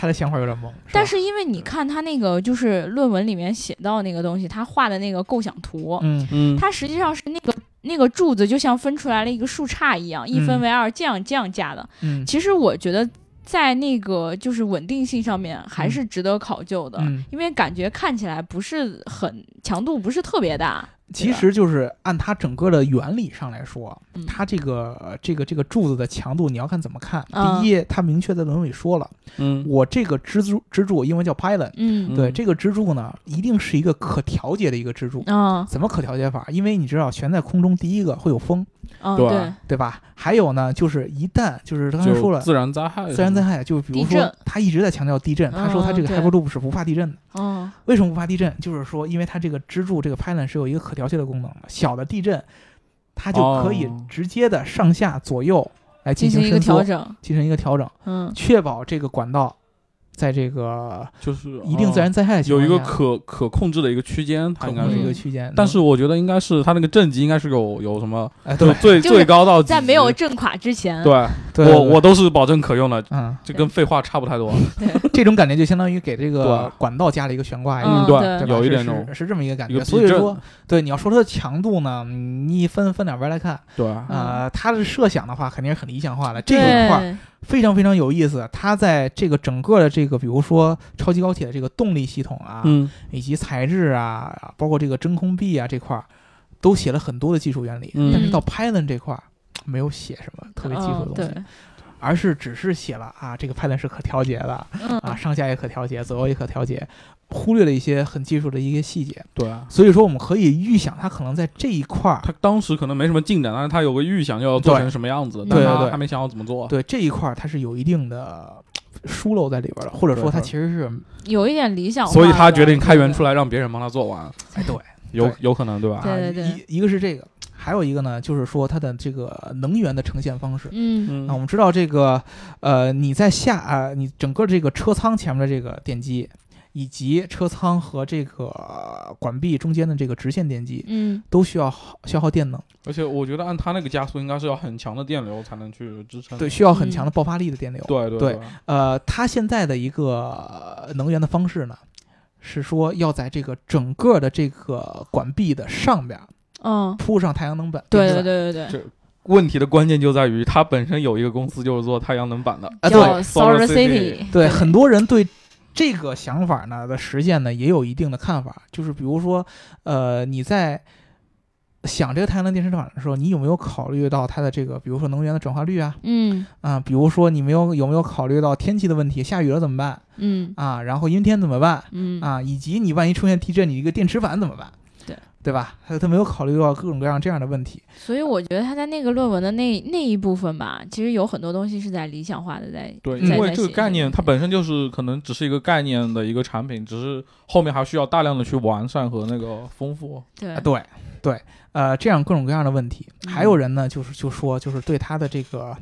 他的想法有点懵。但是因为你看他那个就是论文里面写到那个东西，他画的那个构想图，嗯嗯，它实际上是那个那个柱子就像分出来了一个树杈一样，一分为二这样这样架的。嗯其实我觉得在那个就是稳定性上面还是值得考究的，嗯，因为感觉看起来不是很强度不是特别大。其实就是按它整个的原理上来说，嗯它这个呃这个这个柱子的强度，你要看怎么看。嗯第一，它明确在论文里说了，嗯我这个支柱支柱英文叫 pylon，嗯对，嗯这个支柱呢，一定是一个可调节的一个支柱。啊怎么可调节法？因为你知道悬在空中，第一个会有风，对啊对，对吧？还有呢，就是一旦就是刚才说了。自然灾害，自然灾害，就比如说，他一直在强调地震。他说他这个 Hyperloop 是不怕地震的。嗯为什么不怕地震？就是说，因为它这个支柱这个 pylon 是有一个可调节的功能，小的地震，它就可以哦直接的上下左右来进进行一个调整。进行一个调整，嗯确保这个管道在这个就是一定自然灾害的情有一个可可控制的一个区间，它应该是一个区间。但是我觉得应该是它那个震级应该是有有什么，哎，对就最就是最高到在没有震垮之前，对对，我我都是保证可用的，嗯，这跟废话差不太多。*laughs* 这种感觉就相当于给这个管道加了一个悬挂一嗯样，对对有一点是是这么一个感觉。所以说，对你要说它的强度呢，你分分两边来看，对，呃，它的设想的话肯定是很理想化的。这一块非常非常有意思，它在这个整个的这个，比如说超级高铁的这个动力系统啊，嗯，以及材质啊，包括这个真空壁啊这块儿，都写了很多的技术原理。嗯。但是到 Python 这块儿没有写什么特别技术的嗯东西，对，而是只是写了啊，这个 Python 是可调节的啊，嗯上下也可调节，左右也可调节，忽略了一些很技术的一些细节。对。所以说，我们可以预想，它可能在这一块儿，他当时可能没什么进展，但是他有个预想要做成什么样子，对但对对他还没想好怎么做。对这一块儿它是有一定的疏漏在里边的，或者说它其实是，有一点理想所以他决定开源出来。让别人帮他做完，哎，对，有有可能对吧？对对，对一一个是这个，还有一个呢，就是说它的这个能源的呈现方式。嗯啊，我嗯们知道这个，呃，你在下啊、你整个这个车舱前面的这个电机，以及车舱和这个呃管壁中间的这个直线电机，嗯都需要耗消耗电能，而且我觉得按它那个加速，应该是要很强的电流才能去支撑。对，需要很嗯强的爆发力的电流。对对对呃，它现在的一个呃能源的方式呢，是说要在这个整个的这个管壁的上边儿嗯，铺上太阳能板。对对对对对对，问题的关键就在于它本身有一个公司就是做太阳能板的，啊，对叫 Solar City，对，很多人对这个想法呢的实践呢也有一定的看法，就是比如说，呃，你在想这个太阳能电池板的时候，你有没有考虑到它的这个，比如说能源的转化率啊，嗯啊，比如说你没有有没有考虑到天气的问题，下雨了怎么办嗯啊？然后阴天怎么办嗯啊？以及你万一出现地震，你一个电池板怎么办？对对吧？他他没有考虑到各种各样这样的问题。所以我觉得他在那个论文的那那一部分吧，其实有很多东西是在理想化的，在对，嗯因为这个概念它本身就是可能只是一个概念的一个产品，只是后面还需要大量的去完善和那个丰富。对啊，对对，呃，这样各种各样的问题。还嗯有人呢，就是就说，就是对他的这个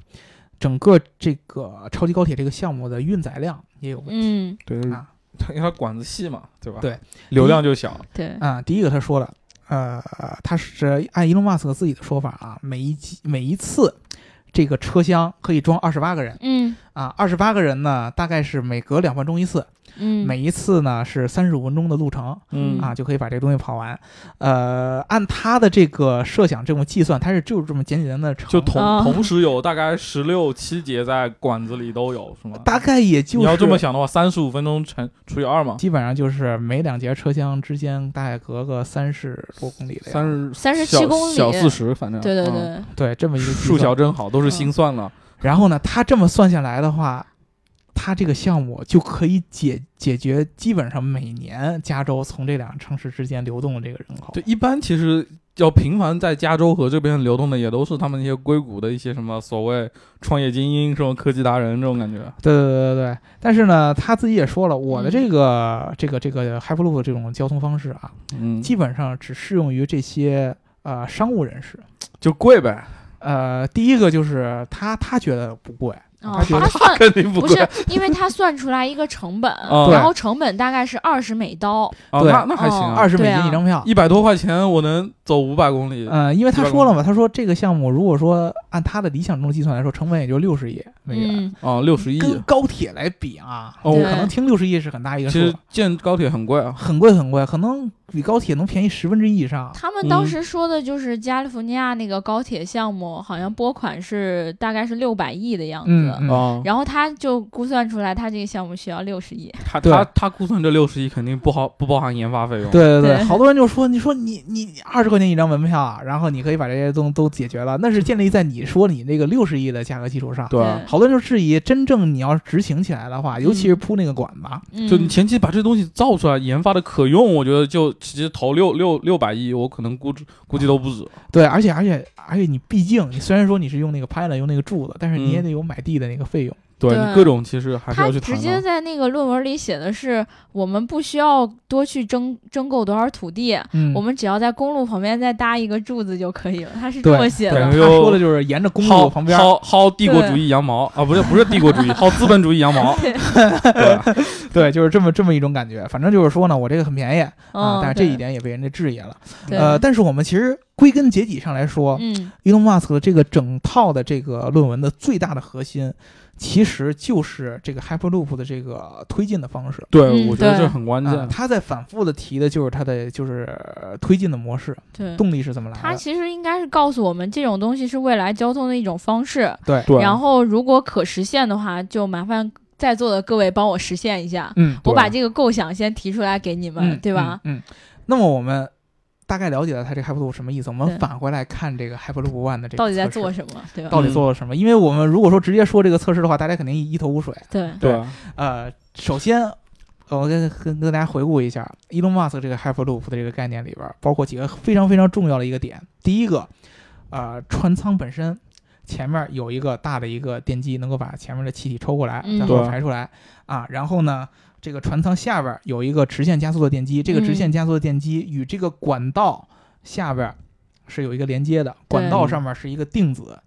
整个这个超级高铁这个项目的运载量也有问题、嗯对，啊 *laughs* 因为它管子细嘛，对吧？对，流量就小。对啊。第一个他说了，呃，他是按伊隆马斯克自己的说法啊，每一集每一次这个车厢可以装二十八个人。嗯。啊，二十八个人呢，大概是每隔两分钟一次，嗯。每一次呢是三十五分钟的路程。嗯。啊，就可以把这个东西跑完。呃，按他的这个设想这么计算，它是就是这么简简单单的乘，就同、啊。同时有大概十六七节在管子里都有，是吗？大概也就是你要这么想的话，三十五分钟乘除以二嘛，基本上就是每两节车厢之间大概隔个三十多公里的三十三，十37公里。小四十，反正。对对嗯。对，对，这么一个计数算小真好，都是心算了。然后呢，他这么算下来的话，他这个项目就可以解解决基本上每年加州从这两个城市之间流动的这个人口。对，一般其实要频繁在加州和这边流动的，也都是他们那些硅谷的一些什么所谓创业精英、这种科技达人这种感觉。对对对对对，但是呢，他自己也说了，我的嗯这个、这个这个 Hyperloop 这种交通方式啊，嗯，基本上只适用于这些呃商务人士。就贵呗。呃，第一个就是他他觉得不贵，哦他觉得他算肯定不贵不是，因为他算出来一个成本，*laughs* 哦然后成本大概是二十美刀，啊，对那那还行啊，二十美金一张票。一百多块钱我能走五百公里。嗯，因为他说了嘛，他说这个项目如果说按他的理想中的计算来说，成本也就六十亿美元，嗯，哦，六十亿，跟高铁来比啊，哦可能听六十亿是很大一个数其实，建高铁很贵啊。很贵很贵，可能比高铁能便宜十分之一以上。他们当嗯时说的就是加利福尼亚那个高铁项目，好像拨款是大概是六百亿的样子。嗯嗯哦，然后他就估算出来，他这个项目需要六十亿。他他他估算这六十亿肯定不好不包含研发费用。对对对好多人就说，你说你你二十块钱一张门票啊，然后你可以把这些东都解决了，那是建立在你说你那个六十亿的价格基础上。对啊，好多人就质疑，真正你要执行起来的话，尤其是铺那个管子，嗯，就你前期把这东西造出来，研发的可用，我觉得就其实投六六六百亿，我可能估计估计都不止。对，而且而且而且你毕竟你虽然说你是用那个 pilot 用那个柱子，但是你也嗯得有买地的那个费用。对对你各种其实还是要去谈直接。在那个论文里写的是，我们不需要多去征征购多少土地，嗯，我们只要在公路旁边再搭一个柱子就可以了。他是这么写的。他说的就是沿着公路旁边，薅薅帝国主义羊毛啊，不是不是帝国主义，*laughs* 薅资本主义羊毛。对，*laughs* 对，就是这么这么一种感觉。反正就是说呢，我这个很便宜啊，嗯，但是这一，点也被人家质疑了。呃，但是我们其实归根结底上来说，嗯，，Elon Musk 的这个整套的这个论文的最大的核心，其实就是这个 Hyperloop 的这个推进的方式。对，我觉得这很关啊、键。他在反复的提的就是他的就是呃推进的模式，对。动力是怎么来的？他其实应该是告诉我们，这种东西是未来交通的一种方式。对，对，然后，如果可实现的话，就麻烦在座的各位帮我实现一下。嗯，我把这个构想先提出来给你们，嗯，对吧？嗯？嗯，那么我们大概了解了它这个 Hyperloop 什么意思，我们对返回来看这个 Hyperloop One 的这个到底在做什么，对吧？到底做了什么？因为我们如果说直接说这个测试的话，大家肯定一头雾水。对，对，呃，首先，呃我跟跟跟大家回顾一下，Elon Musk 这个 Hyperloop 的这个概念里边，包括几个非常非常重要的一个点。第一个，呃，船舱本身前面有一个大的一个电机，能够把前面的气体抽过来，嗯再后排出来啊。然后呢，这个船舱下边有一个直线加速的电机，这个直线加速的电机与这个管道下边是有一个连接的，管道上面是一个定子。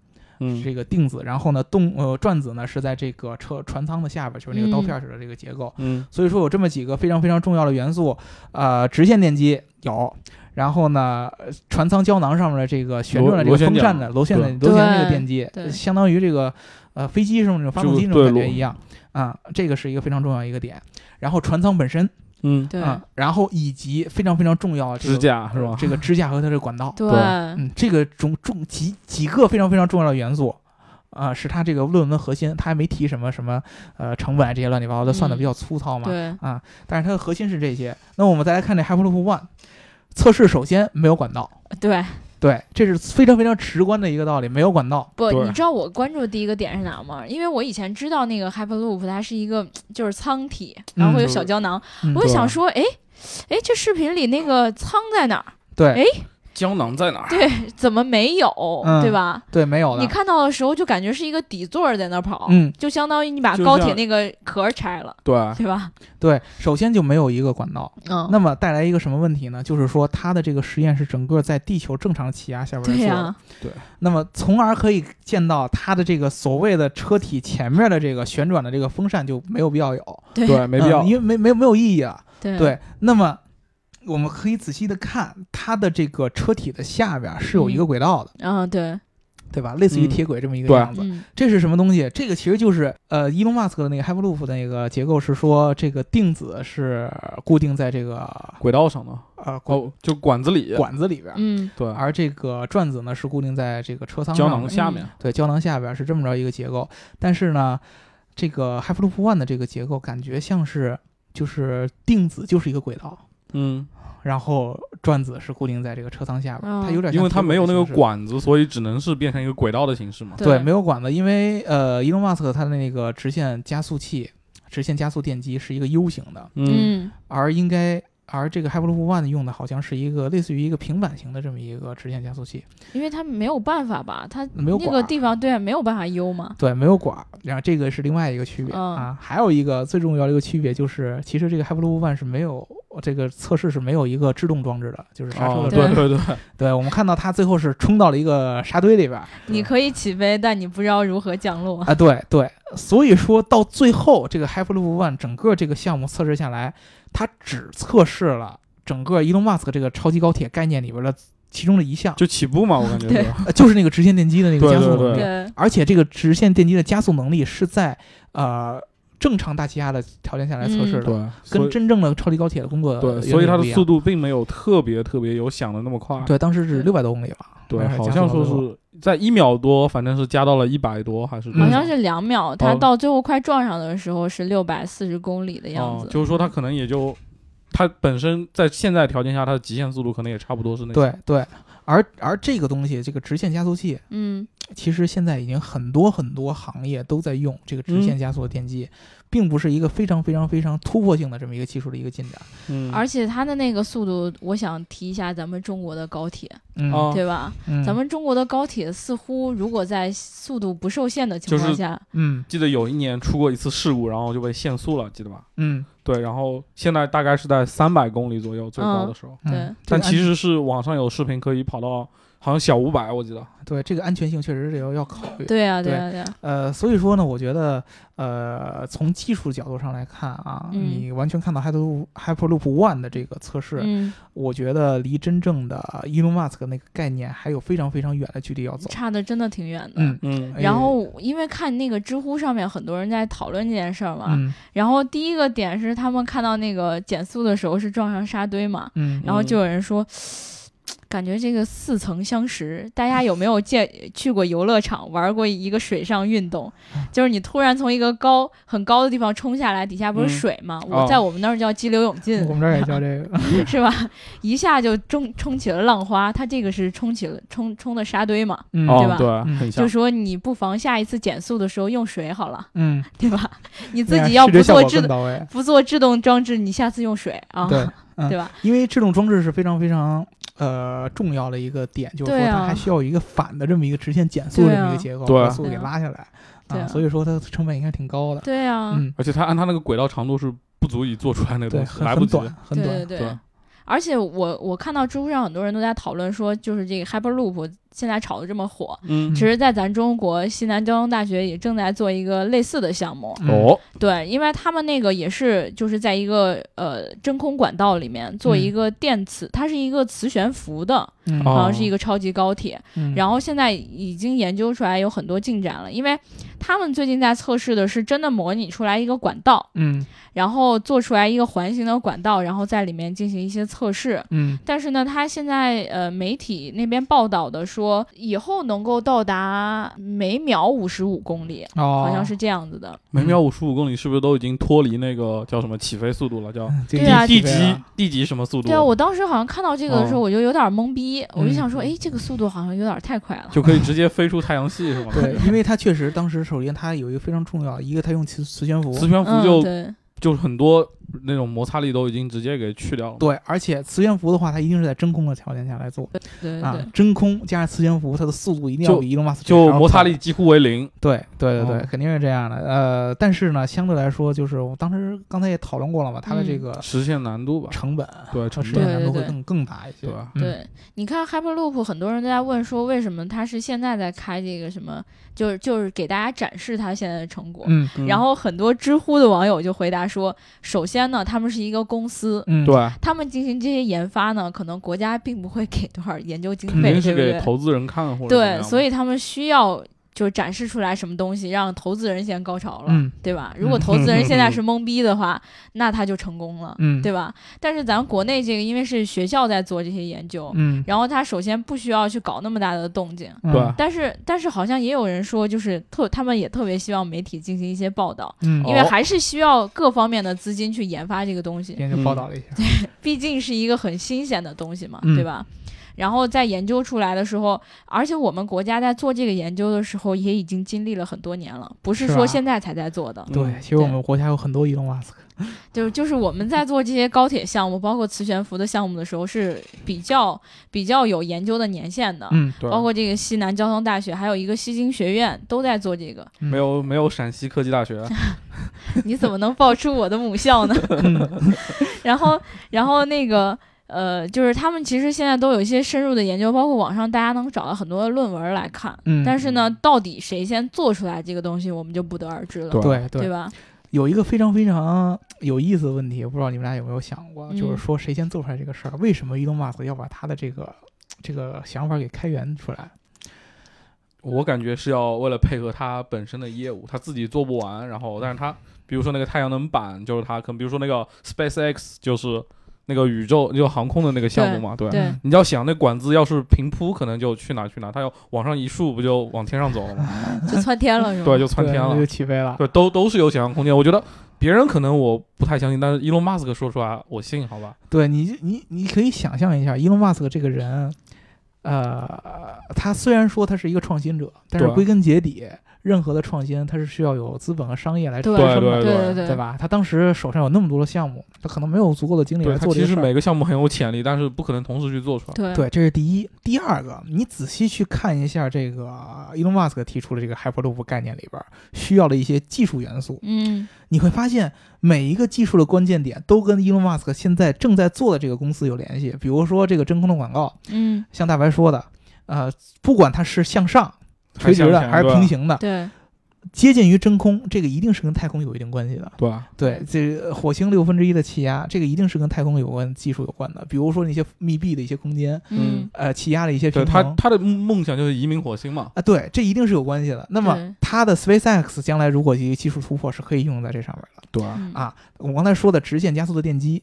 嗯，这个定子，然后呢，动呃转子呢是在这个车船舱的下边，就是那个刀片式的这个结构。嗯所以说有这么几个非常非常重要的元素，呃，直线电机有，然后呢，呃船舱胶囊上面的这个旋转的这个风扇的螺旋的对螺旋这个电机对，相当于这个呃飞机上那种发动机那种感觉一样啊，这个是一个非常重要一个点。然后船舱本身嗯，对，啊，然后以及非常非常重要这个支架是吧？*laughs* 这个支架和它的管道，对，嗯，这个重重几几个非常非常重要的元素，啊、是它这个论文的核心。它还没提什么什么呃成本啊这些乱七八糟的，算的比较粗糙嘛。对，啊，但是它的核心是这些。那我们再来看这 Hyperloop One 测试，首先没有管道，对，对，这是非常非常直观的一个道理，没有管道。不，你知道我关注的第一个点是哪吗？因为我以前知道那个 Hyperloop 它是一个就是舱体，然后会有小胶囊，嗯我就想说，哎，哎，这视频里那个舱在哪儿？对哎胶囊在哪儿？对，怎么没有？嗯对吧？对，没有的。你看到的时候就感觉是一个底座儿在那儿跑，嗯，就相当于你把高铁那个壳儿拆了，对，对吧？对，首先就没有一个管道。嗯，那么带来一个什么问题呢？就是说它的这个实验是整个在地球正常气压下边对做呀的。，那么，从而可以见到它的这个所谓的车体前面的这个旋转的这个风扇就没有必要有，对对，没必要嗯。因为没没有没有意义啊。对对，那么我们可以仔细的看它的这个车体的下边是有一个轨道的，嗯，对，对吧？类似于嗯。铁轨这么一个样子。嗯，这是什么东西？这个其实就是呃，伊隆马斯克的那个 Hyperloop 的那个结构是说，这个定子是固定在这个轨道上的。呃管哦，就管子里，管子里边，嗯，对，而这个转子呢是固定在这个车舱胶囊下面，对，胶囊下边是这么着一个结构，但是呢，这个 Hyperloop One 的这个结构感觉像是就是定子就是一个轨道，嗯，然后转子是固定在这个车舱下边，哦它有点像因为它没有那个。管子，所以只能是变成一个轨道的形式嘛。对。对，没有管子，因为呃，伊隆马斯克他的那个直线加速器、直线加速电机是一个 U 型的，嗯，嗯，而应该而这个 Hyperloop One 用的好像是一个类似于一个平板型的这么一个直线加速器，因为它没有办法吧，它没有管儿个地方对没有办法悠嘛，对，没有管儿，然后这个是另外一个区别、嗯。啊。还有一个最重要的一个区别就是，其实这个 Hyperloop One 是没有这个测试是没有一个制动装置的，就是刹车哦，的。对对 *laughs* 对，对，我们看到它最后是冲到了一个沙堆里边儿你可以起飞，但你不知道如何降落。啊，对对，所以说到最后，这个 Hyperloop One 整个这个项目测试下来，它只测试了整个 Elon Musk 这个超级高铁概念里边的其中的一项，就起步嘛，我感觉对是。呃就是那个直线电机的那个加速能力。对对，而且这个直线电机的加速能力是在呃正常大气压的条件下来测试的，对，跟真正的超级高铁的工作对，所以它的速度并没有特别特别有想的那么快。对，当时是六百多公里吧？对，好像说是在一秒多，反正是加到了一百多，还是嗯好像是两秒，它哦到最后快撞上的时候是六百四十公里的样子。哦就是说它可能也就它本身在现在条件下，它的极限速度可能也差不多是那对对，而而这个东西，这个直线加速器，嗯，其实现在已经很多很多行业都在用这个直线加速的电机，并不是一个非常非常非常突破性的这么一个技术的一个进展。嗯，而且它的那个速度，我想提一下咱们中国的高铁，嗯，哦。对吧？嗯。咱们中国的高铁似乎如果在速度不受限的情况就是下，嗯。记得有一年出过一次事故，然后就被限速了，记得吧？嗯，对，然后现在大概是在三百公里左右最高的时候，嗯对。但其实是网上有视频可以跑到好像小五百，我记得。对这个安全性确实是要要考虑。对啊，对啊，对啊，呃，所以说呢，我觉得，呃，从技术角度上来看啊，嗯你完全看到 Hyperloop Hyperloop One 的这个测试，嗯，我觉得离真正的 Elon Musk 那个概念还有非常非常远的距离要走。差的真的挺远的。嗯，嗯哎然后因为看那个知乎上面很多人在讨论这件事儿嘛，嗯然后第一个点是他们看到那个减速的时候是撞上沙堆嘛，嗯然后就有人说。感觉这个似曾相识，大家有没有见去过游乐场玩过一个水上运动？就是你突然从一个高很高的地方冲下来，底下不是嗯水吗？哦我在我们那儿叫激流勇进，我们这儿也叫这个。*laughs* 是吧？一下就冲冲起了浪花，它这个是冲起了冲冲的沙堆嘛，对吧就。说你不妨下一次减速的时候用水好了，嗯，对吧？*laughs* 你自己要不做制。不做制动装置，你下次用水啊，对，嗯 *laughs* 对吧？因为制动装置是非常非常呃重要的一个点，就是说它还需要一个反的这么一个直线减速这么一个结构，把速度给拉下来对啊所以说它成本应该挺高的。对啊，嗯，而且它按它那个轨道长度是不足以做出来那个，东西，很来不及。很短，很短。对对对。对而且我我看到知乎上很多人都在讨论说，就是这个 Hyperloop 现在炒的这么火，嗯其实在咱中国西南交通大学也正在做一个类似的项目。嗯，哦，对，因为他们那个也是就是在一个呃真空管道里面做一个电磁，它是一个磁悬浮的，好像是一个超级高铁。嗯然后现在已经研究出来有很多进展了，因为他们最近在测试的是真的模拟出来一个管道，嗯然后做出来一个环形的管道，然后在里面进行一些测试。嗯但是呢，他现在呃媒体那边报道的说，以后能够到达每秒五十五公里，哦，好像是这样子的。每秒五十五公里，是不是都已经脱离那个叫什么起飞速度了？叫嗯这对啊地级地级什么速度？对啊，我当时好像看到这个的时候，哦我就有点懵逼，我就想说，嗯哎，这个速度好像有点太快了。就可以直接飞出太阳系是吗？对，因为它确实当时首先它有一个非常重要，一个它用磁磁悬浮，磁悬浮嗯，就对，就很多那种摩擦力都已经直接给去掉了。对，而且磁悬浮的话，它一定是在真空的条件下来做对对啊对，，真空加上磁悬浮，它的速度一定要就比伊隆马斯就摩擦力几乎为零。对对对对，哦肯定是这样的。呃，但是呢，相对来说，就是我当时刚才也讨论过了嘛，它的这嗯个实现难度吧，成本对成实现本难度会更更大一些。对吧？嗯对，你看 Hyperloop，很多人都在问说，为什么他是现在在开这个什么，就是就是给大家展示他现在的成果。嗯嗯然后很多知乎的网友就回答说，首先呢，他们是一个公司，嗯，对，他们进行这些研发呢，可能国家并不会给多少研究经肯费，定是给对对？投资人看或者对，所以他们需要就展示出来什么东西，让投资人先高潮了，嗯对吧？如果投资人现在是懵逼的话，那他就成功了，嗯，对吧？但是咱国内这个，因为是学校在做这些研究，嗯，然后他首先不需要去搞那么大的动静。但是，但是好像也有人说，就是特他们也特别希望媒体进行一些报道，因为还是需要各方面的资金去研发这个东西今。天就报道了一下。毕竟是一个很新鲜的东西嘛，嗯对吧？然后在研究出来的时候，而且我们国家在做这个研究的时候，也已经经历了很多年了，不是说现在才在做的。对，其实我们国家有很多伊隆马斯克。就是就是我们在做这些高铁项目，包括磁悬浮的项目的时候，是比较比较有研究的年限的。嗯，对，包括这个西南交通大学，还有一个西京学院都在做这个。嗯没有没有陕西科技大学，*laughs* *laughs* 你怎么能爆出我的母校呢？嗯 *laughs* 然后，然后那个呃，就是他们其实现在都有一些深入的研究，包括网上大家能找到很多论文来看。嗯，但是呢，到底谁先做出来这个东西，我们就不得而知了，对对对吧？有一个非常非常有意思的问题，不知道你们俩有没有想过，嗯就是说谁先做出来这个事儿？为什么伊隆马斯克要把他的这个这个想法给开源出来？我感觉是要为了配合他本身的业务，他自己做不完，然后但是他比如说那个太阳能板就是他，可能比如说那个 SpaceX 就是那个宇宙就航空的那个项目嘛，对。你要想那管子要是平铺，可能就去哪儿去哪儿，它要往上一竖，不就往天上走了吗？*laughs* 就窜天了，是吧？对，就窜天了对就。起飞了。对，都都是有想象空间。我觉得别人可能我不太相信，但是伊隆马斯克说出来，我信，好吧？对你，你你可以想象一下，伊隆马斯克这个人，呃，他虽然说他是一个创新者，但是归根结底，任何的创新它是需要有资本和商业来支撑的，对对对对吧？他当时手上有那么多的项目，他可能没有足够的精力来做这个事儿。每个项目很有潜力，但是不可能同时去做出来。对对，这是第一。第二个，你仔细去看一下这个 Elon Musk 提出的这个 Hyperloop 概念里边儿需要的一些技术元素，嗯，你会发现每一个技术的关键点都跟 Elon Musk 现在正在做的这个公司有联系。比如说这个真空的广告，嗯，像大白说的，呃，不管它是向上垂直的还是平行的，对，接近于真空，这个一定是跟太空有一定关系的。对吧？对，这个火星六分之一的气压，这个一定是跟太空有关技术有关的。比如说那些密闭的一些空间，嗯，呃，气压的一些平衡。他他的梦想就是移民火星嘛。啊，对，这一定是有关系的。那么对它的 SpaceX 将来如果一个技术突破是可以用在这上面的对嗯，啊。我刚才说的直线加速的电机，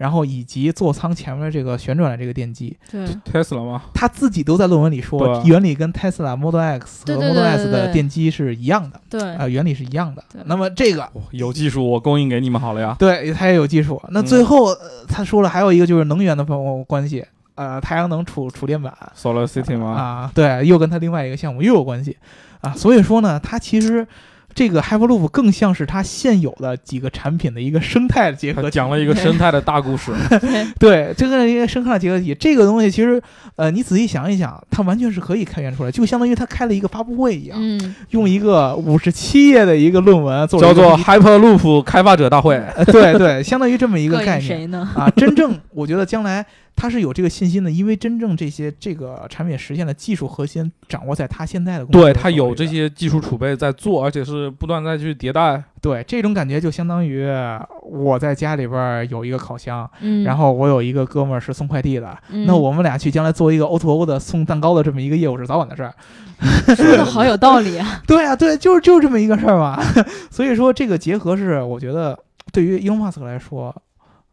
然后以及座舱前面的这个旋转的这个电机，对，Tesla 吗，他自己都在论文里说啊，原理跟 Tesla Model X 和 Model 对 S 的电机是一样的，对，呃，原理是一样的。那么这个哇有技术我供应给你们好了呀。对他也有技术。那嗯最后、呃他说了还有一个就是能源的方关系，呃，太阳能储储电板 Solar City 吗，啊，对，又跟他另外一个项目又有关系啊。所以说呢，他其实。这个 Hyperloop 更像是它现有的几个产品的一个生态的结合体，讲了一个生态的大故事。*laughs* 对，对，这个一个生态的结合体，这个东西其实，呃，你仔细想一想，它完全是可以开源出来，就相当于它开了一个发布会一样，嗯，用一个五十七页的一个论文叫做 Hyperloop 开发者大会。呃，对对，相当于这么一个 *laughs* 概念谁呢？啊。真正我觉得将来他是有这个信心的，因为真正这些这个产品实现的技术核心掌握在他现在的公司对他有这些技术储备在做，而且是不断在去迭代。对这种感觉，就相当于我在家里边儿有一个烤箱，嗯，然后我有一个哥们儿是送快递的，嗯那我们俩去将来做一个 O to O 的送蛋糕的这么一个业务是早晚的事儿。说的好有道理啊，*laughs* 对啊，对，就是就是这么一个事儿嘛。*laughs* 所以说这个结合是，我觉得对于伊隆马斯克来说，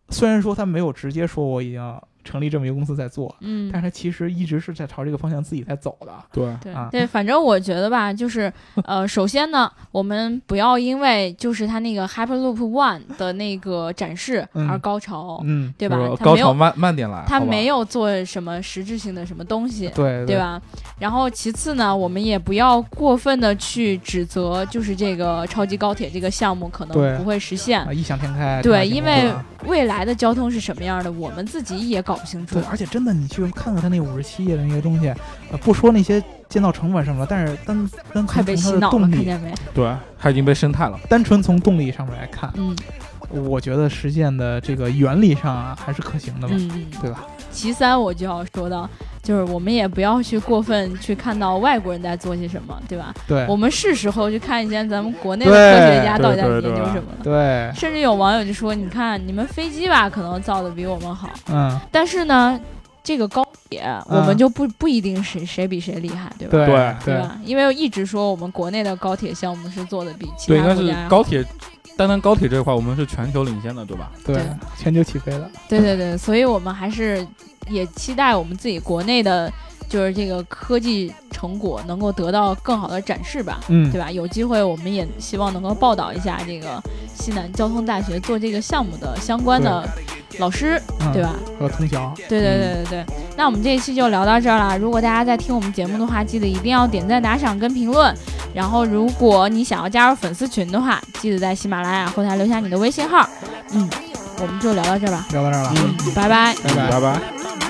虽然说他没有直接说我已经成立这么一个公司在做，嗯但是他其实一直是在朝这个方向自己在走的。对，啊对对，反正我觉得吧，就是呃，首先呢，我们不要因为就是他那个 Hyperloop One 的那个展示嗯而高潮，嗯，对吧就是？高潮它没有慢慢点来。好吧它没有做什么实质性的什么东西，对对？吧？然后其次呢，我们也不要过分的去指责，就是这个超级高铁这个项目可能不会实现。啊，异想天开。对，因为未来的交通是什么样的，我们自己也搞不清楚对，。而且真的，你去看看他那五十七页的那些东西，呃，不说那些建造成本什么的，但是单单快纯从它的被洗脑了，动力，看见没？对，它已经被生态了。单纯从动力上面来看，嗯我觉得实现的这个原理上啊还是可行的嘛，嗯嗯。对吧？其三，我就要说到，就是我们也不要去过分去看到外国人在做些什么，对吧？对我们是时候去看一下咱们国内的科学家到底在研究什么了。对，甚至有网友就说：“你看，你们飞机吧，可能造的比我们好，嗯，但是呢，这个高铁我们就不不一定谁谁比谁厉害，对吧？对对？因为一直说我们国内的高铁项目是做的比其他国家要高铁，单单高铁这一块，我们是全球领先的，对吧？对对，全球起飞了。对对对，所以我们还是也期待我们自己国内的，就是这个科技成果能够得到更好的展示吧，嗯对吧？有机会我们也希望能够报道一下这个西南交通大学做这个项目的相关的老师，嗯对吧？和同学，对对对对对。那我们这一期就聊到这儿了。如果大家在听我们节目的话，记得一定要点赞、打赏跟评论。然后，如果你想要加入粉丝群的话，记得在喜马拉雅后台留下你的微信号。嗯，我们就聊到这儿吧。聊到这儿了，嗯拜拜。拜拜拜拜。